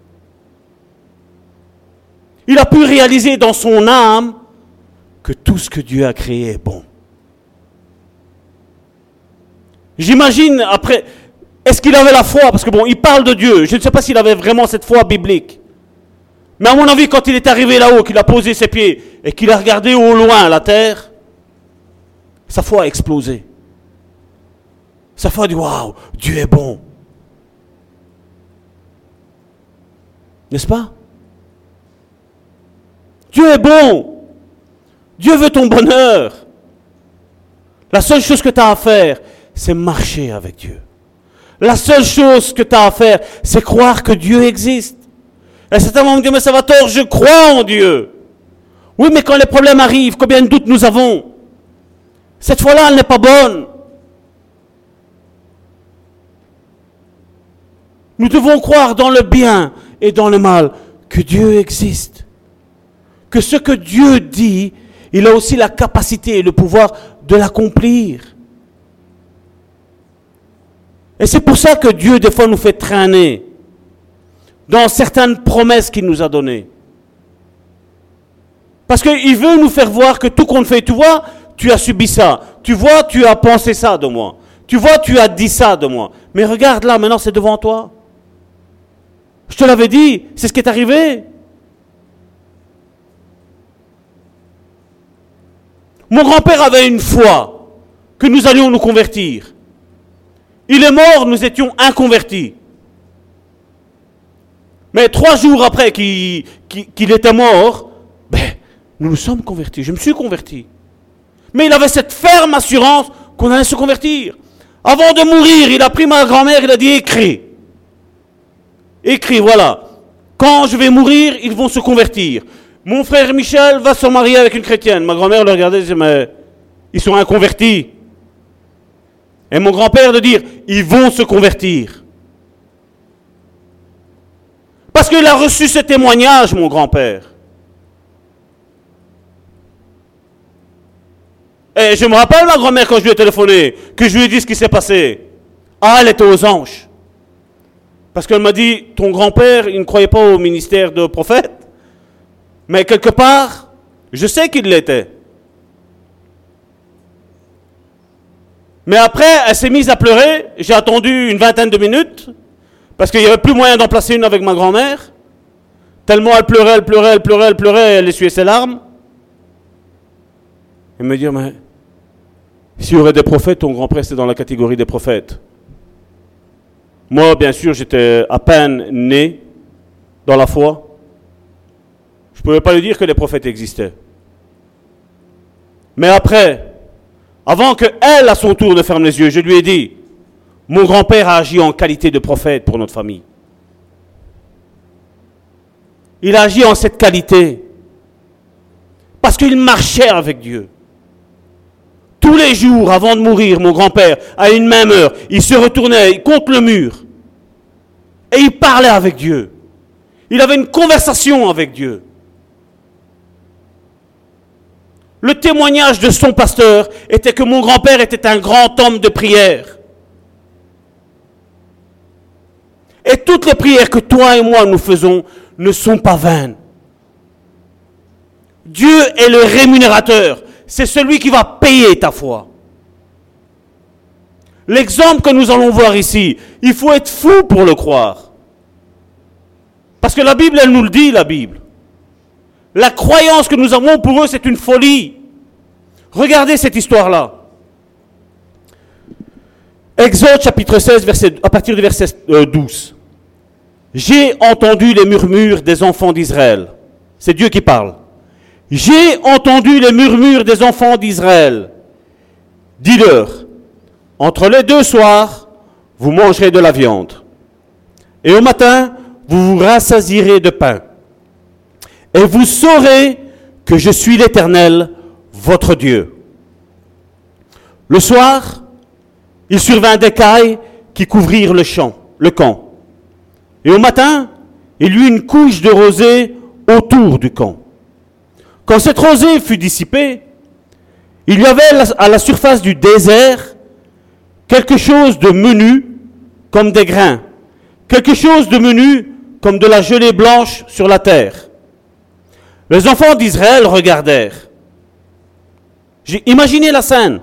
Il a pu réaliser dans son âme que tout ce que Dieu a créé est bon. J'imagine après, est-ce qu'il avait la foi? Parce que bon, il parle de Dieu. Je ne sais pas s'il avait vraiment cette foi biblique. Mais à mon avis, quand il est arrivé là-haut, qu'il a posé ses pieds et qu'il a regardé au loin la terre, sa foi a explosé. Sa foi a dit Waouh, Dieu est bon. N'est-ce pas? Dieu est bon. Dieu veut ton bonheur. La seule chose que tu as à faire, c'est marcher avec Dieu. La seule chose que tu as à faire, c'est croire que Dieu existe. Et certains vont me dire, mais ça va tort, je crois en Dieu. Oui, mais quand les problèmes arrivent, combien de doutes nous avons? Cette fois-là, elle n'est pas bonne. Nous devons croire dans le bien et dans le mal que Dieu existe. Que ce que Dieu dit, il a aussi la capacité et le pouvoir de l'accomplir. Et c'est pour ça que Dieu, des fois, nous fait traîner dans certaines promesses qu'il nous a données. Parce qu'il veut nous faire voir que tout qu'on fait, tu vois, tu as subi ça. Tu vois, tu as pensé ça de moi. Tu vois, tu as dit ça de moi. Mais regarde là, maintenant c'est devant toi. Je te l'avais dit, c'est ce qui est arrivé. Mon grand-père avait une foi que nous allions nous convertir. Il est mort, nous étions inconvertis. Mais trois jours après qu'il était mort, ben, nous nous sommes convertis. Je me suis converti. Mais il avait cette ferme assurance qu'on allait se convertir. Avant de mourir, il a pris ma grand-mère, il a dit écris. Écris, voilà. Quand je vais mourir, ils vont se convertir. Mon frère Michel va se marier avec une chrétienne. Ma grand-mère le regardait et disait, mais ils sont inconvertis. Et mon grand-père de dire, ils vont se convertir. Parce qu'il a reçu ce témoignage, mon grand-père. Et je me rappelle ma grand-mère quand je lui ai téléphoné, que je lui ai dit ce qui s'est passé. Ah, elle était aux anges. Parce qu'elle m'a dit, ton grand-père, il ne croyait pas au ministère de prophète. Mais quelque part, je sais qu'il l'était. Mais après, elle s'est mise à pleurer. J'ai attendu une vingtaine de minutes. Parce qu'il n'y avait plus moyen d'en placer une avec ma grand-mère. Tellement elle pleurait, elle pleurait, elle pleurait, elle pleurait, elle essuyait ses larmes. Et me dire, mais s'il y aurait des prophètes, ton grand-père, c'est dans la catégorie des prophètes. Moi, bien sûr, j'étais à peine né dans la foi. Je ne pouvais pas lui dire que les prophètes existaient. Mais après, avant qu'elle, à son tour, ne ferme les yeux, je lui ai dit, mon grand-père a agi en qualité de prophète pour notre famille. Il a agi en cette qualité parce qu'il marchait avec Dieu. Tous les jours, avant de mourir, mon grand-père, à une même heure, il se retournait contre le mur et il parlait avec Dieu. Il avait une conversation avec Dieu. Le témoignage de son pasteur était que mon grand-père était un grand homme de prière. Et toutes les prières que toi et moi nous faisons ne sont pas vaines. Dieu est le rémunérateur c'est celui qui va payer ta foi. L'exemple que nous allons voir ici, il faut être fou pour le croire. Parce que la Bible, elle nous le dit, la Bible. La croyance que nous avons pour eux, c'est une folie. Regardez cette histoire-là. Exode chapitre 16, verset, à partir du verset 12. Euh, J'ai entendu les murmures des enfants d'Israël. C'est Dieu qui parle. J'ai entendu les murmures des enfants d'Israël. Dis-leur, entre les deux soirs, vous mangerez de la viande. Et au matin, vous vous rassasirez de pain. Et vous saurez que je suis l'Éternel, votre Dieu. Le soir, il survint des cailles qui couvrirent le champ, le camp. Et au matin, il y eut une couche de rosée autour du camp. Quand cette rosée fut dissipée, il y avait à la surface du désert quelque chose de menu comme des grains, quelque chose de menu comme de la gelée blanche sur la terre. Les enfants d'Israël regardèrent. Imaginez la scène.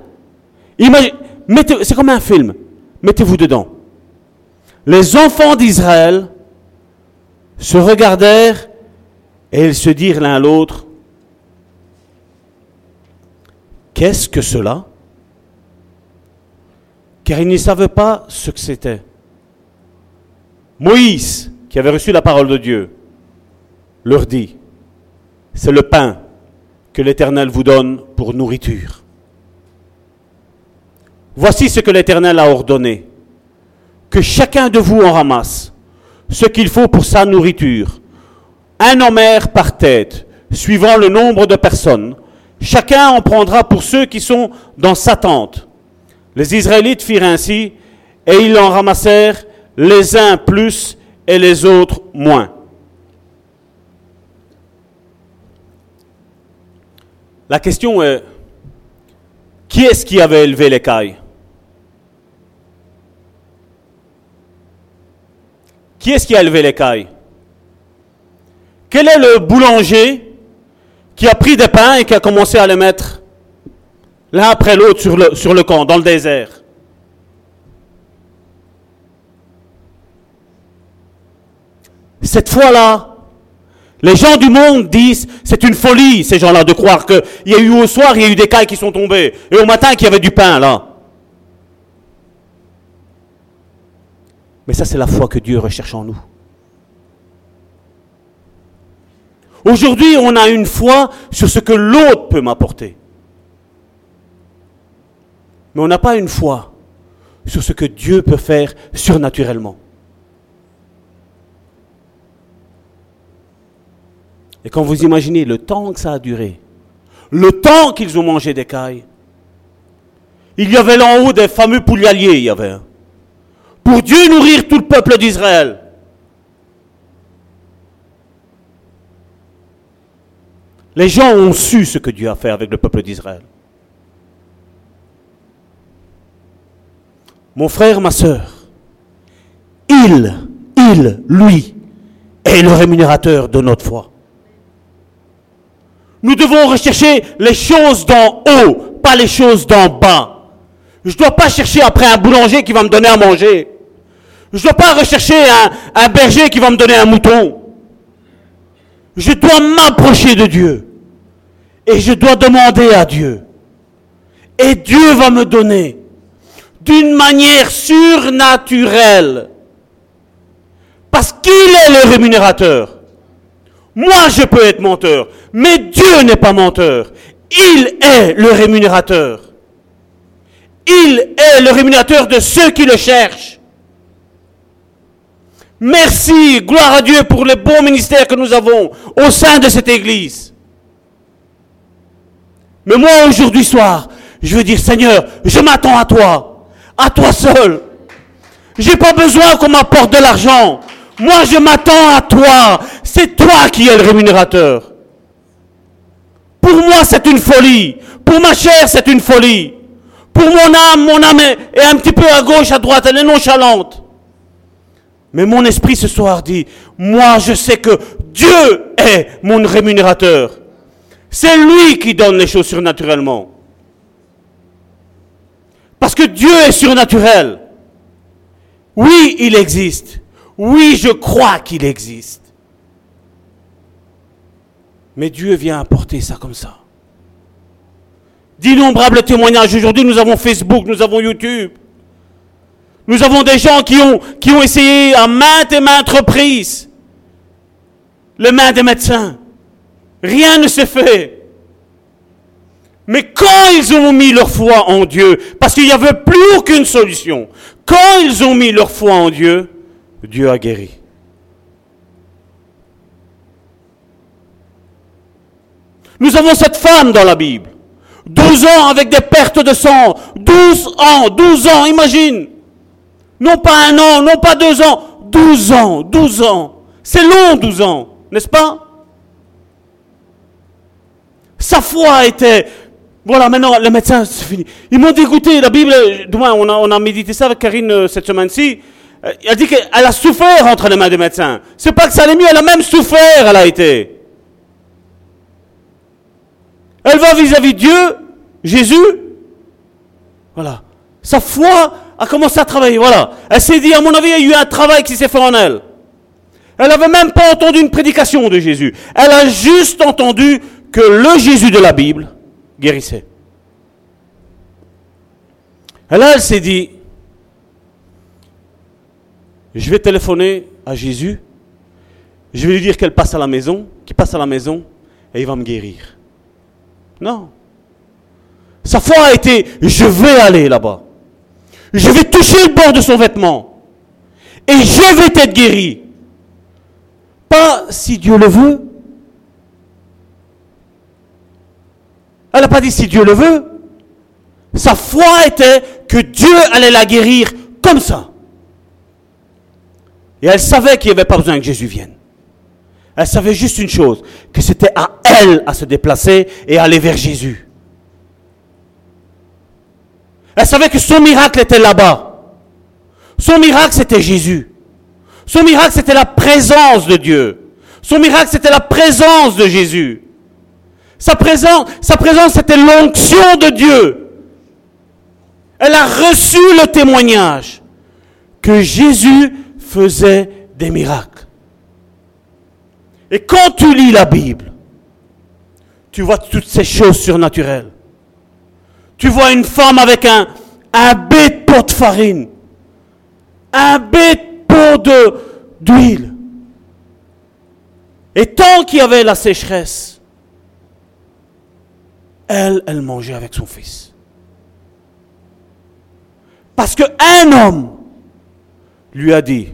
C'est comme un film. Mettez-vous dedans. Les enfants d'Israël se regardèrent et ils se dirent l'un à l'autre, Qu'est-ce que cela? Car ils ne savaient pas ce que c'était. Moïse, qui avait reçu la parole de Dieu, leur dit, c'est le pain que l'Éternel vous donne pour nourriture. Voici ce que l'Éternel a ordonné, que chacun de vous en ramasse ce qu'il faut pour sa nourriture, un homère par tête, suivant le nombre de personnes, Chacun en prendra pour ceux qui sont dans sa tente. Les Israélites firent ainsi, et ils en ramassèrent les uns plus et les autres moins. La question est, qui est-ce qui avait élevé l'écaille Qui est-ce qui a élevé l'écaille Quel est le boulanger qui a pris des pains et qui a commencé à les mettre l'un après l'autre sur le, camp, dans le désert Cette fois-là, les gens du monde disent, c'est une folie, ces gens-là, de croire qu'il y a eu au soir, il y a eu des cailles qui sont tombées, et au matin, qu'il y avait du pain, là. Mais ça, c'est la foi que Dieu recherche en nous. Aujourd'hui, on a une foi sur ce que l'autre peut m'apporter. Mais on n'a pas une foi sur ce que Dieu peut faire surnaturellement. Et quand vous imaginez le temps que ça a duré, le temps qu'ils ont mangé des cailles, il y avait là en haut des fameux poulialiers, il y avait. Pour Dieu nourrir tout le peuple d'Israël. Les gens ont su ce que Dieu a fait avec le peuple d'Israël. Mon frère, ma soeur, il, il, lui, est le rémunérateur de notre foi. Nous devons rechercher les choses d'en haut, pas les choses d'en bas. Je ne dois pas chercher après un boulanger qui va me donner à manger. Je ne dois pas rechercher un, un berger qui va me donner un mouton. Je dois m'approcher de Dieu. Et je dois demander à Dieu. Et Dieu va me donner d'une manière surnaturelle. Parce qu'il est le rémunérateur. Moi, je peux être menteur, mais Dieu n'est pas menteur. Il est le rémunérateur. Il est le rémunérateur de ceux qui le cherchent. Merci, gloire à Dieu pour les bons ministères que nous avons au sein de cette Église. Mais moi, aujourd'hui soir, je veux dire, Seigneur, je m'attends à toi, à toi seul. J'ai pas besoin qu'on m'apporte de l'argent. Moi, je m'attends à toi. C'est toi qui es le rémunérateur. Pour moi, c'est une folie. Pour ma chair, c'est une folie. Pour mon âme, mon âme est un petit peu à gauche, à droite, elle est nonchalante. Mais mon esprit ce soir dit, moi je sais que Dieu est mon rémunérateur. C'est lui qui donne les choses surnaturellement. Parce que Dieu est surnaturel. Oui, il existe. Oui, je crois qu'il existe. Mais Dieu vient apporter ça comme ça. D'innombrables témoignages. Aujourd'hui, nous avons Facebook, nous avons YouTube. Nous avons des gens qui ont, essayé à maintes et maintes reprises les mains des médecins. Rien ne s'est fait. Mais quand ils ont mis leur foi en Dieu, parce qu'il n'y avait plus aucune solution, quand ils ont mis leur foi en Dieu, Dieu a guéri. Nous avons cette femme dans la Bible. 12 ans avec des pertes de sang. 12 ans, 12 ans, imagine. Non pas un an, non pas deux ans. 12 ans, 12 ans. C'est long, 12 ans, n'est-ce pas? Sa foi était... Voilà, maintenant, le médecin, c'est fini. Ils m'ont écoutez, la Bible, demain, on a, on a médité ça avec Karine euh, cette semaine-ci. Euh, Elle a dit qu'elle a souffert entre les mains des médecins. C'est pas que ça allait mieux, elle a même souffert, elle a été. Elle va vis-à-vis de Dieu, Jésus. Voilà. Sa foi a commencé à travailler. Voilà. Elle s'est dit, à mon avis, il y a eu un travail qui s'est fait en elle. Elle n'avait même pas entendu une prédication de Jésus. Elle a juste entendu que le Jésus de la Bible guérissait. Et là, elle s'est dit, je vais téléphoner à Jésus, je vais lui dire qu'elle passe à la maison, qu'il passe à la maison, et il va me guérir. Non. Sa foi a été, je vais aller là-bas. Je vais toucher le bord de son vêtement. Et je vais être guéri. Pas si Dieu le veut. Elle n'a pas dit si Dieu le veut. Sa foi était que Dieu allait la guérir comme ça. Et elle savait qu'il n'y avait pas besoin que Jésus vienne. Elle savait juste une chose, que c'était à elle à se déplacer et aller vers Jésus. Elle savait que son miracle était là-bas. Son miracle, c'était Jésus. Son miracle, c'était la présence de Dieu. Son miracle, c'était la présence de Jésus. Sa présence, sa présence, c'était l'onction de Dieu. Elle a reçu le témoignage que Jésus faisait des miracles. Et quand tu lis la Bible, tu vois toutes ces choses surnaturelles. Tu vois une femme avec un, un bête pot de farine, un pot de, d'huile. Et tant qu'il y avait la sécheresse, elle, elle mangeait avec son fils. Parce qu'un homme lui a dit,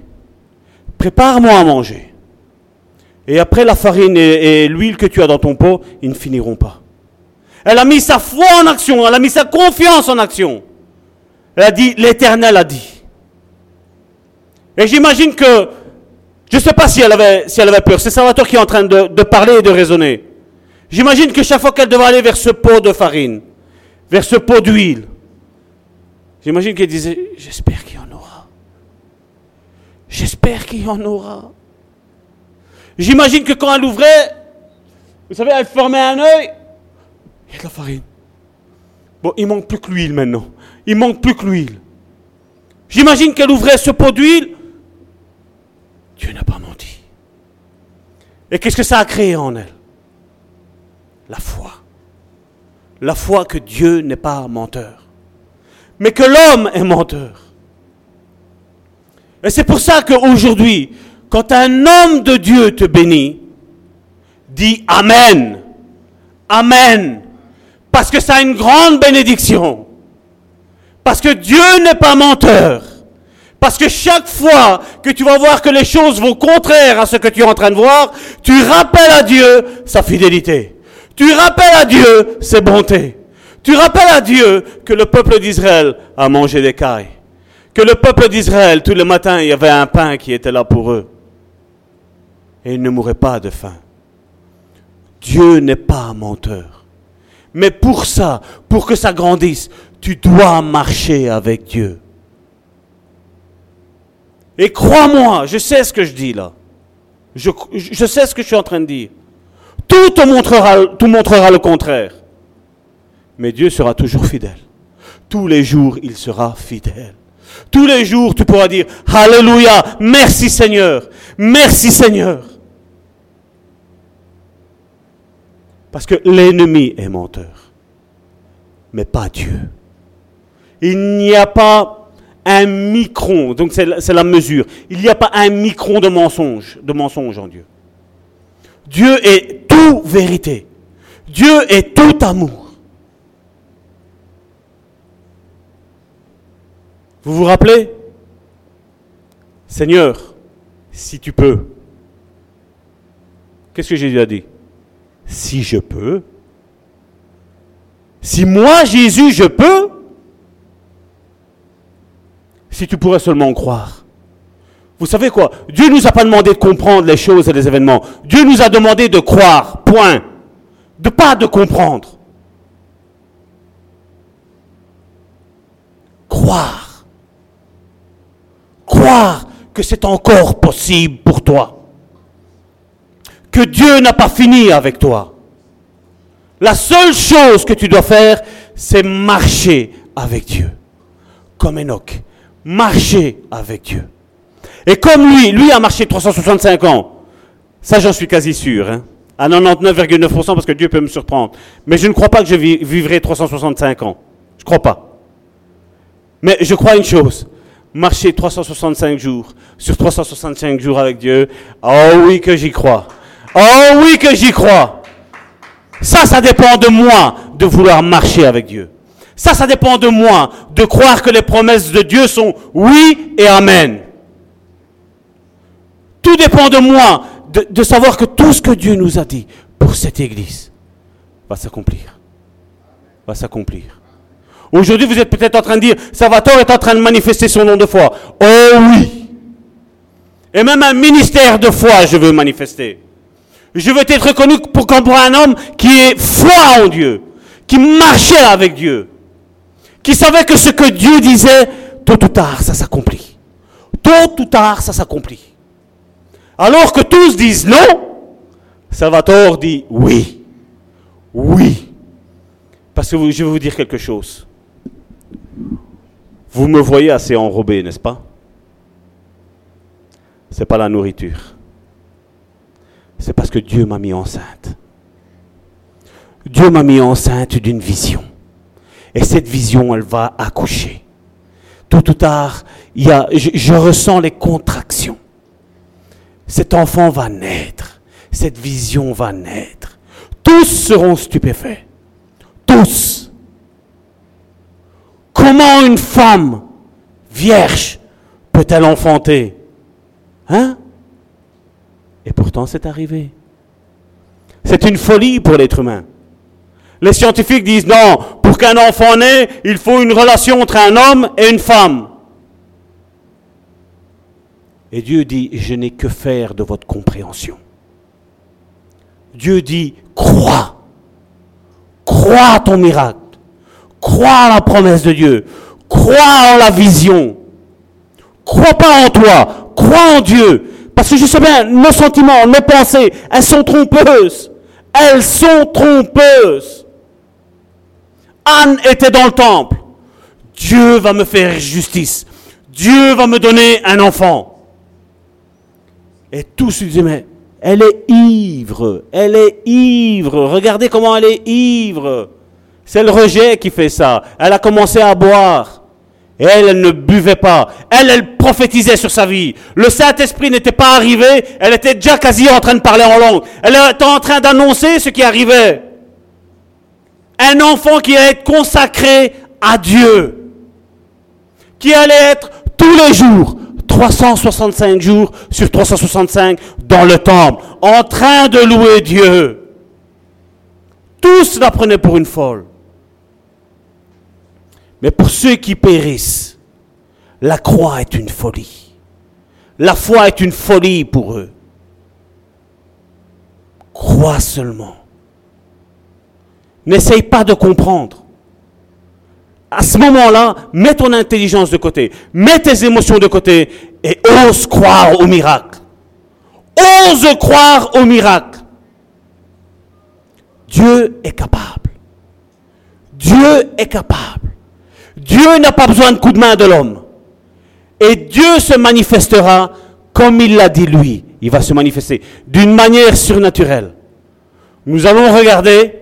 prépare-moi à manger. Et après la farine et l'huile que tu as dans ton pot, ils ne finiront pas. Elle a mis sa foi en action, elle a mis sa confiance en action. Elle a dit, l'Éternel a dit. Et j'imagine que, je ne sais pas si elle avait, peur, c'est Salvatore qui est en train de, de parler et de raisonner. J'imagine que chaque fois qu'elle devait aller vers ce pot de farine, vers ce pot d'huile, j'imagine qu'elle disait, j'espère qu'il y en aura. J'espère qu'il y en aura. J'imagine que quand elle ouvrait, vous savez, elle fermait un œil, il y a de la farine. Bon, il manque plus que l'huile maintenant. Il manque plus que l'huile. J'imagine qu'elle ouvrait ce pot d'huile. Dieu n'a pas menti. Et qu'est-ce que ça a créé en elle? La foi. La foi que Dieu n'est pas menteur. Mais que l'homme est menteur. Et c'est pour ça qu'aujourd'hui, quand un homme de Dieu te bénit, dis Amen. Amen. Parce que ça a une grande bénédiction. Parce que Dieu n'est pas menteur. Parce que chaque fois que tu vas voir que les choses vont contraire à ce que tu es en train de voir, tu rappelles à Dieu sa fidélité. Tu rappelles à Dieu ses bontés. Tu rappelles à Dieu que le peuple d'Israël a mangé des cailles. Que le peuple d'Israël, tous les matins, il y avait un pain qui était là pour eux. Et ils ne mouraient pas de faim. Dieu n'est pas menteur. Mais pour ça, pour que ça grandisse, tu dois marcher avec Dieu. Et crois-moi, je sais ce que je dis là. Je, sais ce que je suis en train de dire. Tout te montrera, tout montrera le contraire. Mais Dieu sera toujours fidèle. Tous les jours, il sera fidèle. Tous les jours, tu pourras dire, Alléluia, merci Seigneur, merci Seigneur. Parce que l'ennemi est menteur, mais pas Dieu. Il n'y a pas un micron, donc c'est la, mesure, il n'y a pas un micron de mensonge, de mensonge en Dieu. Dieu est tout vérité. Dieu est tout amour. Vous vous rappelez? Seigneur, si tu peux. Qu'est-ce que Jésus a dit? Si je peux. Si moi, Jésus, je peux. Si tu pourrais seulement croire. Vous savez quoi? Dieu nous a pas demandé de comprendre les choses et les événements. Dieu nous a demandé de croire. Point. De pas de comprendre. Croire. Croire que c'est encore possible pour toi. Que Dieu n'a pas fini avec toi. La seule chose que tu dois faire, c'est marcher avec Dieu. Comme Enoch. Marcher avec Dieu. Et comme lui, lui a marché 365 ans. Ça, j'en suis quasi sûr. Hein, à 99,9% parce que Dieu peut me surprendre. Mais je ne crois pas que je vivrai 365 ans. Je ne crois pas. Mais je crois une chose. Marcher 365 jours sur 365 jours avec Dieu. Oh oui que j'y crois. Oh oui que j'y crois. Ça, ça dépend de moi de vouloir marcher avec Dieu. Ça, ça dépend de moi de croire que les promesses de Dieu sont oui et amen. Tout dépend de moi de, savoir que tout ce que Dieu nous a dit pour cette église va s'accomplir. Va s'accomplir. Aujourd'hui, vous êtes peut-être en train de dire, Salvatore est en train de manifester son nom de foi. Oh oui. Et même un ministère de foi, je veux manifester. Je veux être reconnu pour, comme un homme qui est foi en Dieu, qui marchait avec Dieu, qui savait que ce que Dieu disait, tôt ou tard, ça s'accomplit. Tôt ou tard, ça s'accomplit. Alors que tous disent non, Salvatore dit oui. Oui. Parce que je vais vous dire quelque chose. Vous me voyez assez enrobé, n'est-ce pas? C'est pas la nourriture. C'est parce que Dieu m'a mis enceinte. Dieu m'a mis enceinte d'une vision. Et cette vision, elle va accoucher. Tôt ou tard, il y a, je, je ressens les contractions. Cet enfant va naître. Cette vision va naître. Tous seront stupéfaits. Tous. Comment une femme vierge peut-elle enfanter? Hein? Et pourtant, c'est arrivé. C'est une folie pour l'être humain. Les scientifiques disent non, pour qu'un enfant naisse, il faut une relation entre un homme et une femme. Et Dieu dit, je n'ai que faire de votre compréhension. Dieu dit, crois. Crois à ton miracle. Crois à la promesse de Dieu. Crois en la vision. Crois pas en toi. Crois en Dieu. Parce que je sais bien, nos sentiments, nos pensées, elles sont trompeuses. Elles sont trompeuses. Anne était dans le temple. Dieu va me faire justice. Dieu va me donner un enfant. Et tous se disaient, mais elle est ivre, elle est ivre. Regardez comment elle est ivre. C'est le rejet qui fait ça. Elle a commencé à boire. Elle, elle ne buvait pas. Elle, elle prophétisait sur sa vie. Le Saint-Esprit n'était pas arrivé. Elle était déjà quasi en train de parler en langue. Elle était en train d'annoncer ce qui arrivait. Un enfant qui allait être consacré à Dieu. Qui allait être tous les jours 365 jours sur 365 dans le temple, en train de louer Dieu. Tous la prenaient pour une folle. Mais pour ceux qui périssent, la croix est une folie. La foi est une folie pour eux. Crois seulement. N'essaye pas de comprendre. À ce moment-là, mets ton intelligence de côté, mets tes émotions de côté et ose croire au miracle. Ose croire au miracle. Dieu est capable. Dieu est capable. Dieu n'a pas besoin de coup de main de l'homme. Et Dieu se manifestera comme il l'a dit lui. Il va se manifester d'une manière surnaturelle. Nous allons regarder.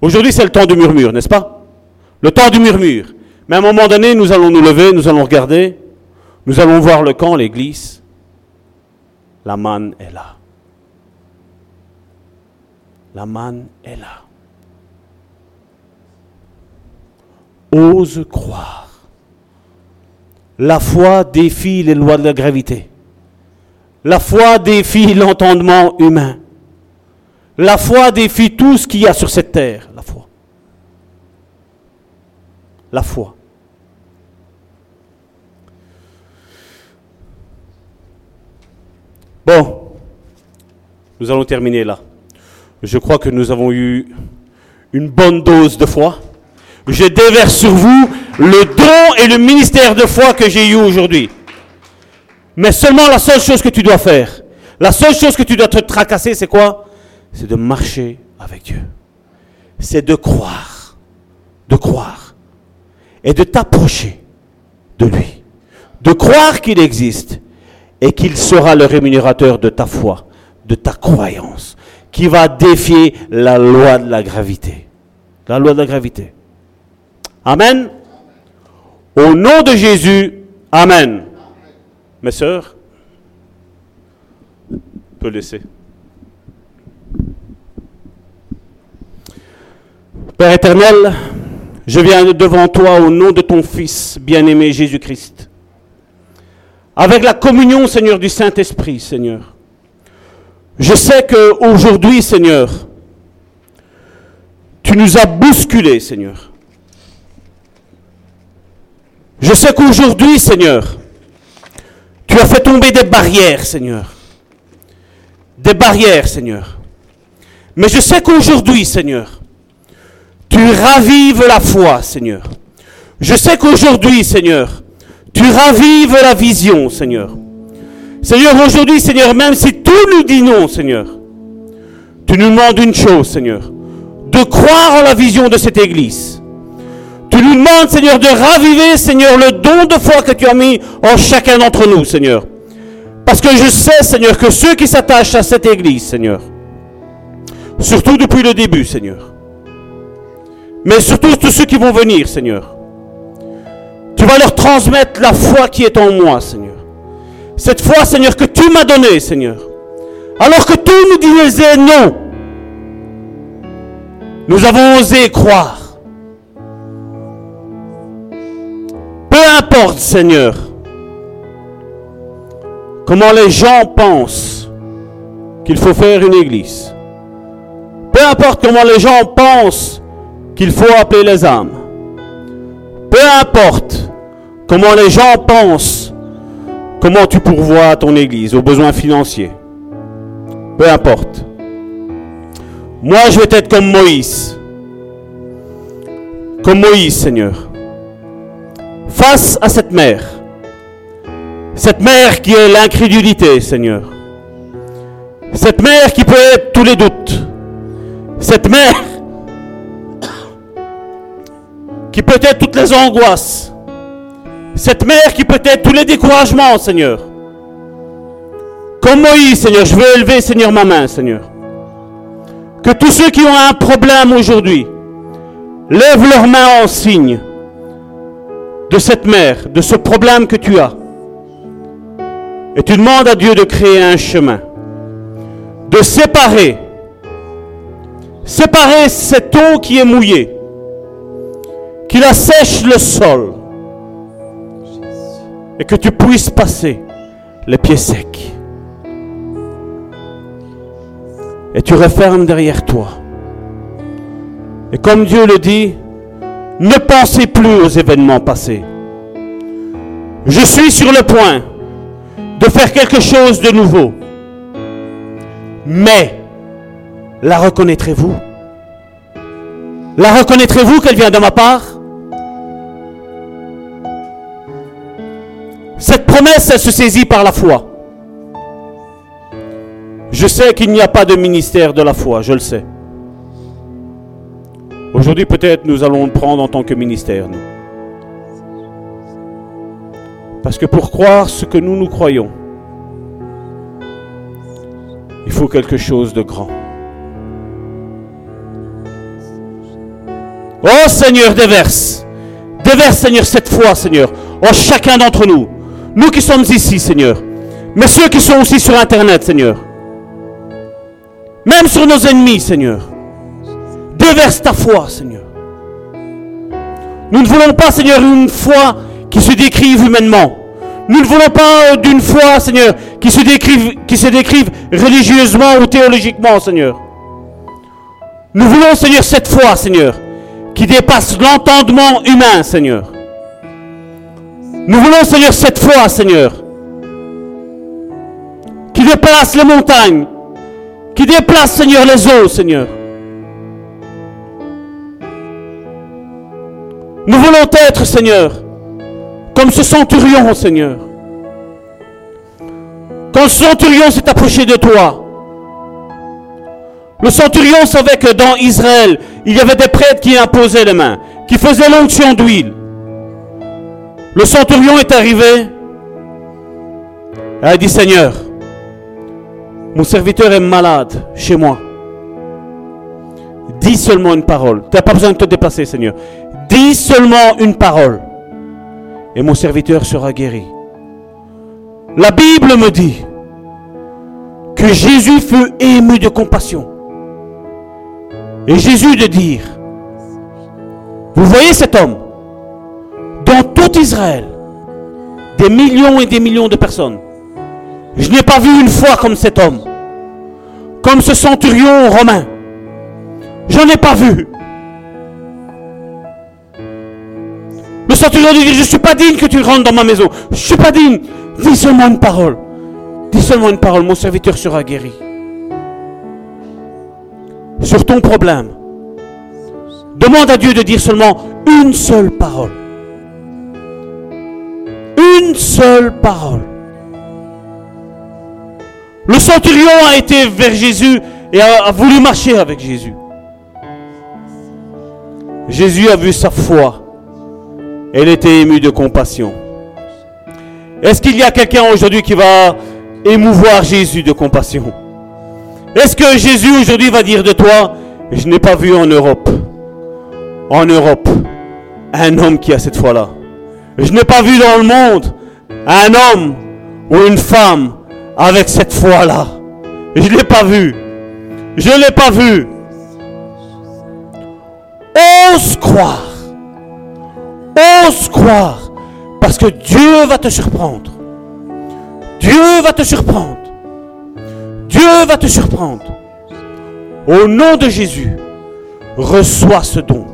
Aujourd'hui, c'est le temps du murmure, n'est-ce pas? Le temps du murmure. Mais à un moment donné, nous allons nous lever, nous allons regarder. Nous allons voir le camp, l'église. La manne est là. La manne est là. Ose croire. La foi défie les lois de la gravité. La foi défie l'entendement humain. La foi défie tout ce qu'il y a sur cette terre. La foi. La foi. Bon, nous allons terminer là. Je crois que nous avons eu une bonne dose de foi. Je déverse sur vous le don et le ministère de foi que j'ai eu aujourd'hui. Mais seulement la seule chose que tu dois faire, la seule chose que tu dois te tracasser, c'est quoi? C'est de marcher avec Dieu. C'est de croire, de croire, et de t'approcher de lui. De croire qu'il existe et qu'il sera le rémunérateur de ta foi, de ta croyance, qui va défier la loi de la gravité. La loi de la gravité. Amen. Au nom de Jésus, Amen. Mes sœurs, peut laisser. Père éternel, je viens devant toi au nom de ton Fils bien-aimé Jésus-Christ. Avec la communion, Seigneur, du Saint-Esprit, Seigneur. Je sais qu'aujourd'hui, Seigneur, tu nous as bousculés, Seigneur. Je sais qu'aujourd'hui, Seigneur, tu as fait tomber des barrières, Seigneur. Des barrières, Seigneur. Mais je sais qu'aujourd'hui, Seigneur, tu ravives la foi, Seigneur. Je sais qu'aujourd'hui, Seigneur, tu ravives la vision, Seigneur. Seigneur, aujourd'hui, Seigneur, même si tout nous dit non, Seigneur, tu nous demandes une chose, Seigneur, de croire en la vision de cette Église. Tu nous demandes, Seigneur, de raviver, Seigneur, le don de foi que tu as mis en chacun d'entre nous, Seigneur. Parce que je sais, Seigneur, que ceux qui s'attachent à cette Église, Seigneur, surtout depuis le début, Seigneur, mais surtout tous ceux qui vont venir, Seigneur, tu vas leur transmettre la foi qui est en moi, Seigneur. Cette foi, Seigneur, que tu m'as donnée, Seigneur. Alors que tout nous disait non, nous avons osé croire. Importe, Seigneur, comment les gens pensent qu'il faut faire une église. Peu importe comment les gens pensent qu'il faut appeler les âmes. Peu importe comment les gens pensent comment tu pourvois ton église aux besoins financiers. Peu importe. Moi, je vais être comme Moïse. Comme Moïse, Seigneur. Face à cette mère. Cette mère qui est l'incrédulité, Seigneur. Cette mère qui peut être tous les doutes. Cette mère qui peut être toutes les angoisses. Cette mère qui peut être tous les découragements, Seigneur. Comme Moïse, Seigneur, je veux élever, Seigneur, ma main, Seigneur. Que tous ceux qui ont un problème aujourd'hui lèvent leurs mains en signe de cette mère, de ce problème que tu as. Et tu demandes à Dieu de créer un chemin, de séparer, séparer cette eau qui est mouillée, qu'il assèche le sol, et que tu puisses passer les pieds secs. Et tu refermes derrière toi. Et comme Dieu le dit, ne pensez plus aux événements passés. Je suis sur le point de faire quelque chose de nouveau. Mais, la reconnaîtrez-vous? La reconnaîtrez-vous qu'elle vient de ma part? Cette promesse, elle se saisit par la foi. Je sais qu'il n'y a pas de ministère de la foi, je le sais. Aujourd'hui, peut-être nous allons le prendre en tant que ministère. Parce que pour croire ce que nous nous croyons, il faut quelque chose de grand. Oh Seigneur, déverse. Déverse, Seigneur, cette foi, Seigneur, en chacun d'entre nous. Nous qui sommes ici, Seigneur. Mais ceux qui sont aussi sur Internet, Seigneur. Même sur nos ennemis, Seigneur. Déverse ta foi, Seigneur. Nous ne voulons pas, Seigneur, une foi qui se décrive humainement. Nous ne voulons pas d'une foi, Seigneur, qui se décrive, qui se décrive religieusement ou théologiquement, Seigneur. Nous voulons, Seigneur, cette foi, Seigneur, qui dépasse l'entendement humain, Seigneur. Nous voulons, Seigneur, cette foi, Seigneur, qui déplace les montagnes, qui déplace, Seigneur, les eaux, Seigneur. Nous voulons être, Seigneur, comme ce centurion, Seigneur. Quand le centurion s'est approché de toi, le centurion savait que dans Israël, il y avait des prêtres qui imposaient les mains, qui faisaient l'onction d'huile. Le centurion est arrivé et a dit, Seigneur, mon serviteur est malade chez moi. Dis seulement une parole. Tu n'as pas besoin de te déplacer, Seigneur. Dis seulement une parole. Et mon serviteur sera guéri. La Bible me dit que Jésus fut ému de compassion. Et Jésus de dire, vous voyez cet homme dans tout Israël, des millions et des millions de personnes. Je n'ai pas vu une fois comme cet homme, comme ce centurion romain. J'en ai pas vu. Le centurion dit, je ne suis pas digne que tu rentres dans ma maison. Je ne suis pas digne. Dis seulement une parole. Dis seulement une parole, mon serviteur sera guéri. Sur ton problème, demande à Dieu de dire seulement une seule parole. Une seule parole. Le centurion a été vers Jésus et a, a voulu marcher avec Jésus. Jésus a vu sa foi. Elle était émue de compassion. Est-ce qu'il y a quelqu'un aujourd'hui qui va émouvoir Jésus de compassion? Est-ce que Jésus aujourd'hui va dire de toi, je n'ai pas vu en Europe, en Europe, un homme qui a cette foi-là? Je n'ai pas vu dans le monde un homme ou une femme avec cette foi-là. Je ne l'ai pas vu. Je ne l'ai pas vu. Ose croire. Ose croire. Parce que Dieu va te surprendre. Dieu va te surprendre. Dieu va te surprendre. Au nom de Jésus, reçois ce don.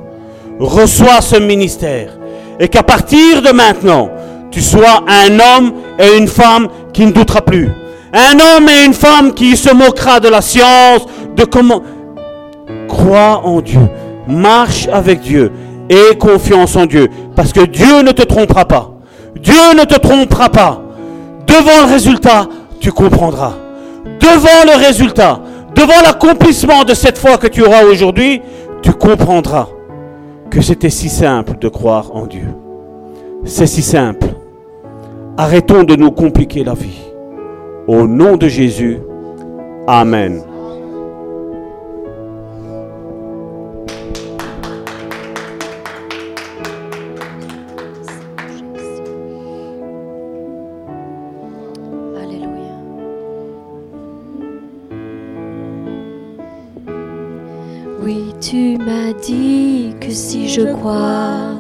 Reçois ce ministère. Et qu'à partir de maintenant, tu sois un homme et une femme qui ne doutera plus. Un homme et une femme qui se moquera de la science, de comment... Crois en Dieu. Marche avec Dieu. Aie confiance en Dieu. Parce que Dieu ne te trompera pas. Dieu ne te trompera pas. Devant le résultat, tu comprendras. Devant le résultat, devant l'accomplissement de cette foi que tu auras aujourd'hui, tu comprendras que c'était si simple de croire en Dieu. C'est si simple. Arrêtons de nous compliquer la vie. Au nom de Jésus, Amen. M'as dit que si je crois,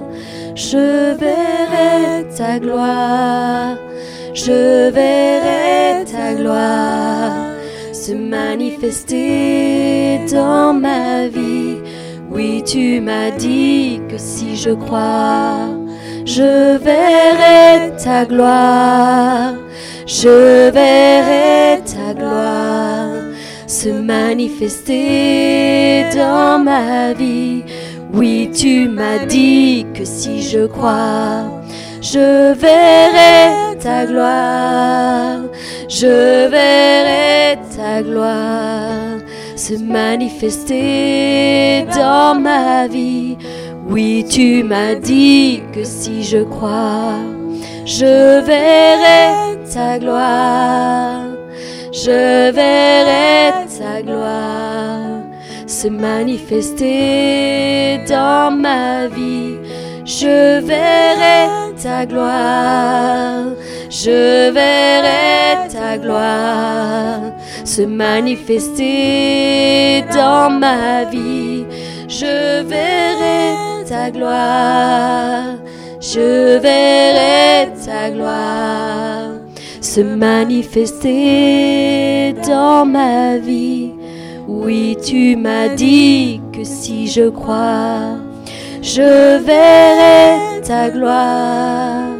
je verrai ta gloire. Je verrai ta gloire se manifester dans ma vie. Oui, tu m'as dit que si je crois, je verrai ta gloire. Je verrai ta gloire se manifester dans ma vie. Oui, tu m'as dit que si je crois, je verrai ta gloire. Je verrai ta gloire se manifester dans ma vie. Oui, tu m'as dit que si je crois, je verrai ta gloire. Je verrai ta gloire se manifester dans ma vie. Je verrai ta gloire. Je verrai ta gloire se manifester dans ma vie. Je verrai ta gloire. Je verrai ta gloire se manifester dans ma vie. Oui, tu m'as dit que si je crois, je verrai ta gloire.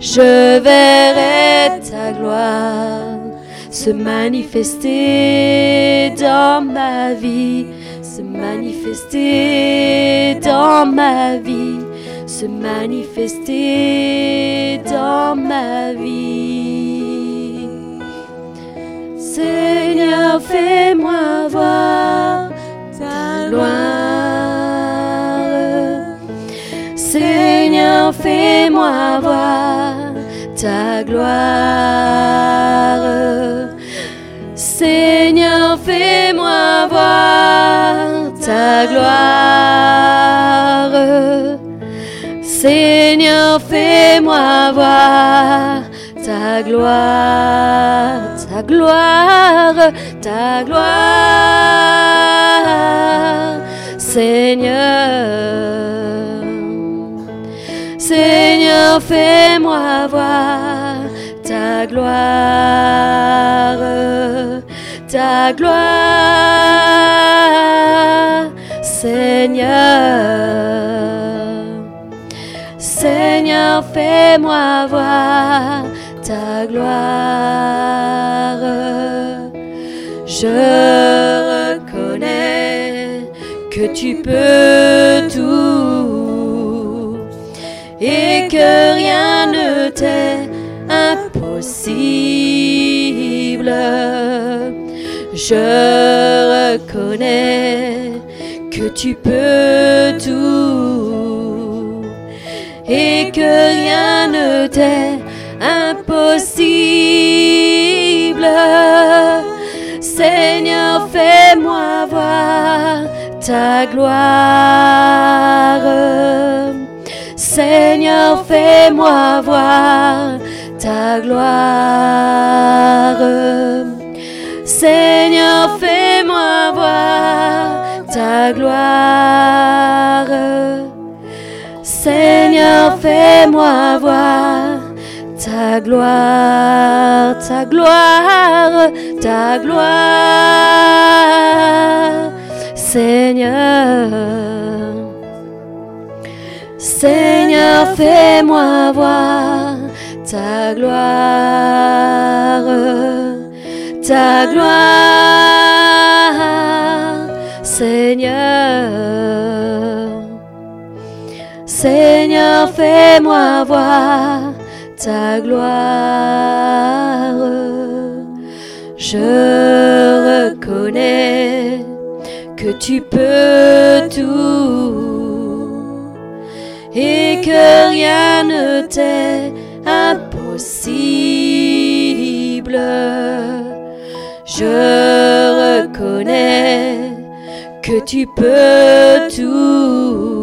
Je verrai ta gloire se manifester dans ma vie, se manifester dans ma vie, se manifester dans ma vie. Seigneur, fais-moi voir ta gloire. Seigneur, fais-moi voir ta gloire. Seigneur, fais-moi voir ta gloire. Seigneur, fais-moi voir ta gloire, ta gloire, ta gloire, Seigneur. Seigneur, fais-moi voir ta gloire, ta gloire, Seigneur. Fais-moi voir ta gloire. Je reconnais que tu peux tout et que rien ne t'est impossible. Je reconnais que tu peux tout et que rien ne t'est impossible. Seigneur, fais-moi voir ta gloire. Seigneur, fais-moi voir ta gloire. Seigneur, fais-moi voir ta gloire. Seigneur, fais-moi voir ta gloire, ta gloire, ta gloire. Seigneur, Seigneur, fais-moi voir ta gloire, ta gloire, Seigneur. Seigneur, fais-moi voir ta gloire. Je reconnais que tu peux tout et que rien ne t'est impossible. Je reconnais que tu peux tout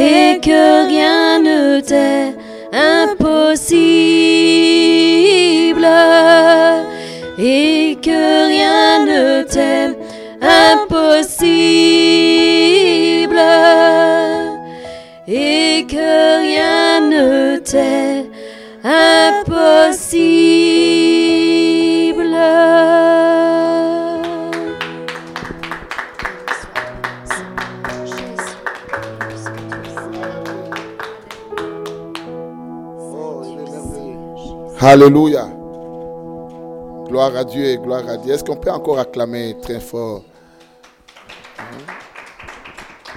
et que rien ne t'est impossible et que rien ne t'est impossible et que rien ne t'est impossible. Alléluia. Gloire à Dieu et gloire à Dieu. Est-ce qu'on peut encore acclamer très fort?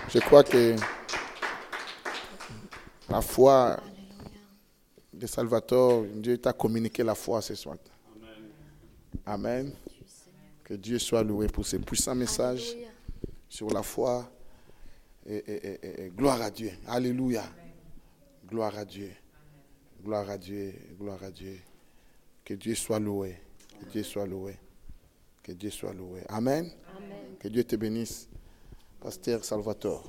Je crois que la foi de Salvatore, Dieu t'a communiqué la foi ce soir. Amen. Que Dieu soit loué pour ce puissant message sur la foi. Et- et gloire à Dieu. Alléluia. Gloire à Dieu. Gloire à Dieu. Gloire à Dieu. Que Dieu soit loué. Que Dieu soit loué. Que Dieu soit loué. Amen. Que Dieu te bénisse. Pasteur Salvatore.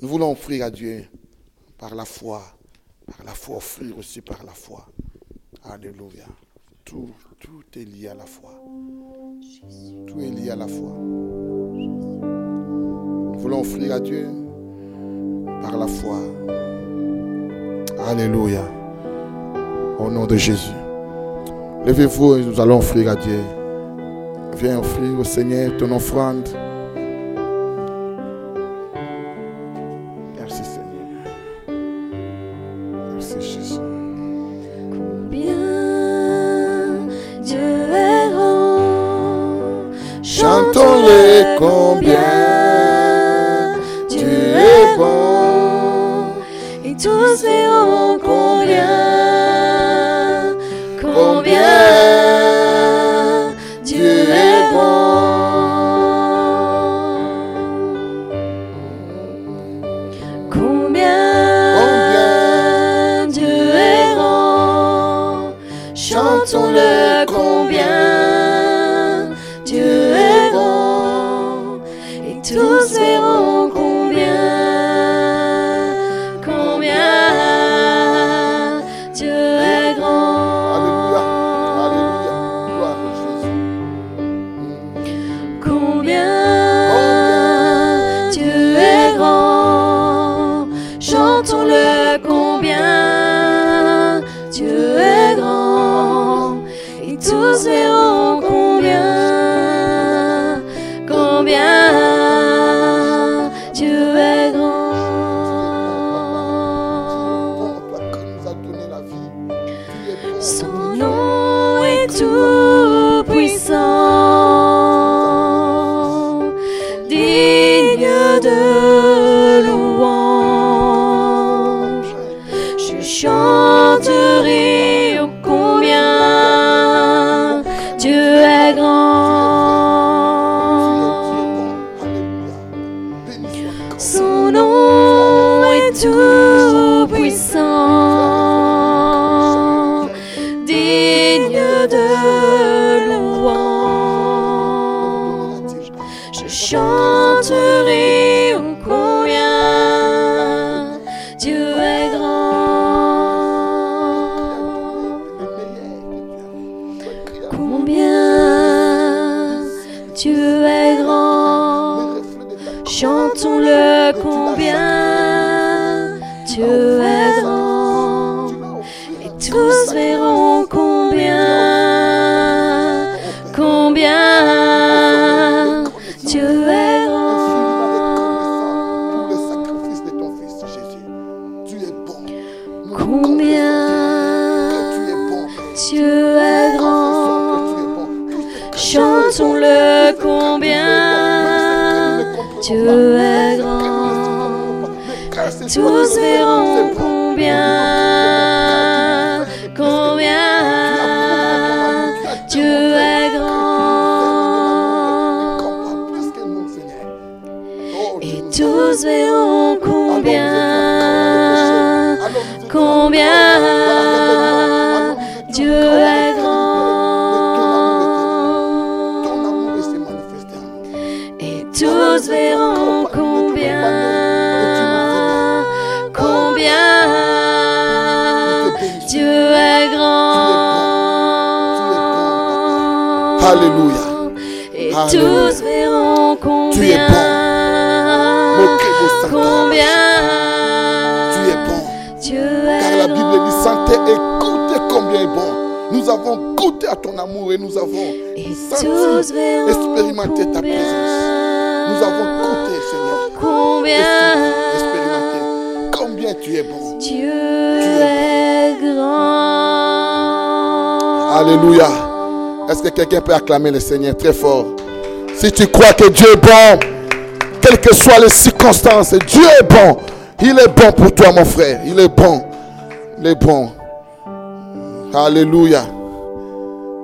Nous voulons offrir à Dieu par la foi. Par la foi, offrir aussi par la foi. Alléluia. Tout, tout est lié à la foi. Tout est lié à la foi. Nous voulons offrir à Dieu par la foi. Alléluia. Au nom de Jésus. Levez-vous et nous allons offrir à Dieu. Viens offrir au Seigneur ton offrande. Quelqu'un peut acclamer le Seigneur très fort Si tu crois que Dieu est bon, quelles que soient les circonstances, Dieu est bon. Il est bon pour toi, mon frère. Il est bon. Il est bon. Alléluia.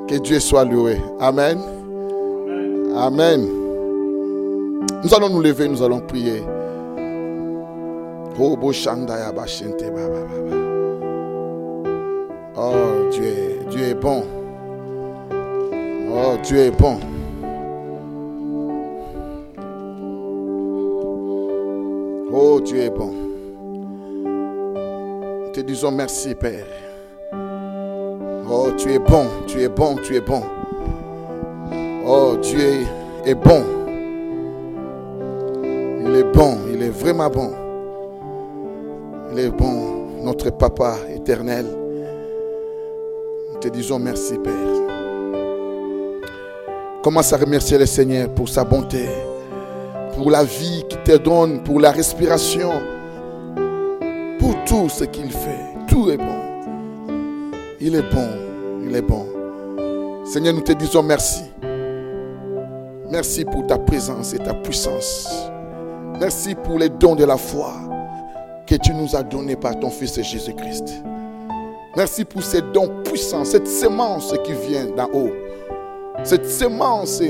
Que Dieu soit loué. Amen. Amen. Nous allons nous lever, nous allons prier. Oh. Oh, Dieu, Dieu est bon. Oh, Dieu est bon. Oh, Dieu est bon. Te disons merci, Père. Oh, tu es bon, tu es bon, tu es bon. Oh, Dieu est bon. Il est bon, il est vraiment bon. Il est bon, notre Papa éternel. Nous te disons merci, Père. Commence à remercier le Seigneur pour sa bonté, pour la vie qu'il te donne, pour la respiration, pour tout ce qu'il fait. Tout est bon. Il est bon, il est bon. Seigneur, nous te disons merci. Merci pour ta présence et ta puissance. Merci pour les dons de la foi que tu nous as donnés par ton Fils Jésus-Christ. Merci pour ces dons puissants, cette semence qui vient d'en haut. Cette semence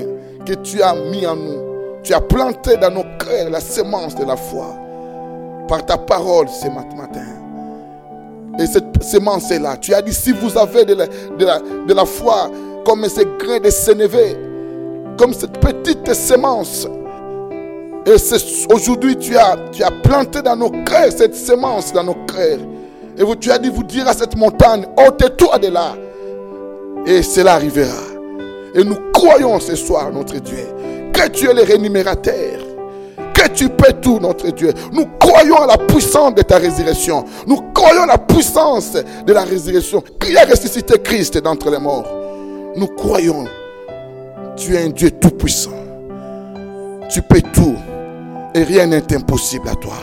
que tu as mis en nous. Tu as planté dans nos cœurs la semence de la foi. Par ta parole ce mat- matin. Et cette semence est là. Tu as dit, si vous avez de la, de la, foi comme ces grains de sénévé, comme cette petite semence, et aujourd'hui, tu as, planté dans nos cœurs cette semence dans nos cœurs. Et tu as dit, vous dire à cette montagne, ôte-toi de là. Et cela arrivera. Et nous croyons ce soir, notre Dieu, que tu es le rémunérateur. Que tu paies tout, notre Dieu. Nous croyons à la puissance de ta résurrection. Nous croyons à la puissance de la résurrection qui a ressuscité Christ d'entre les morts. Nous croyons. Tu es un Dieu tout-puissant. Tu paies tout. Et rien n'est impossible à toi.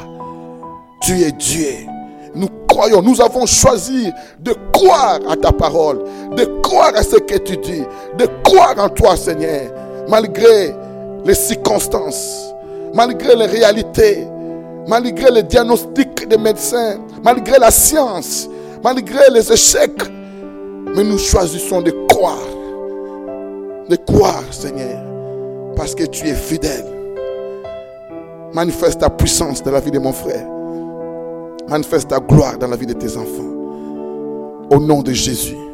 Tu es Dieu. Nous croyons, nous avons choisi de croire à ta parole, de croire à ce que tu dis, de croire en toi, Seigneur, malgré les circonstances, malgré les réalités, malgré les diagnostics des médecins, malgré la science, malgré les échecs. Mais nous choisissons de croire, de croire, Seigneur, parce que tu es fidèle. Manifeste ta puissance dans la vie de mon frère. Manifeste ta gloire dans la vie de tes enfants. Au nom de Jésus.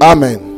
Amen.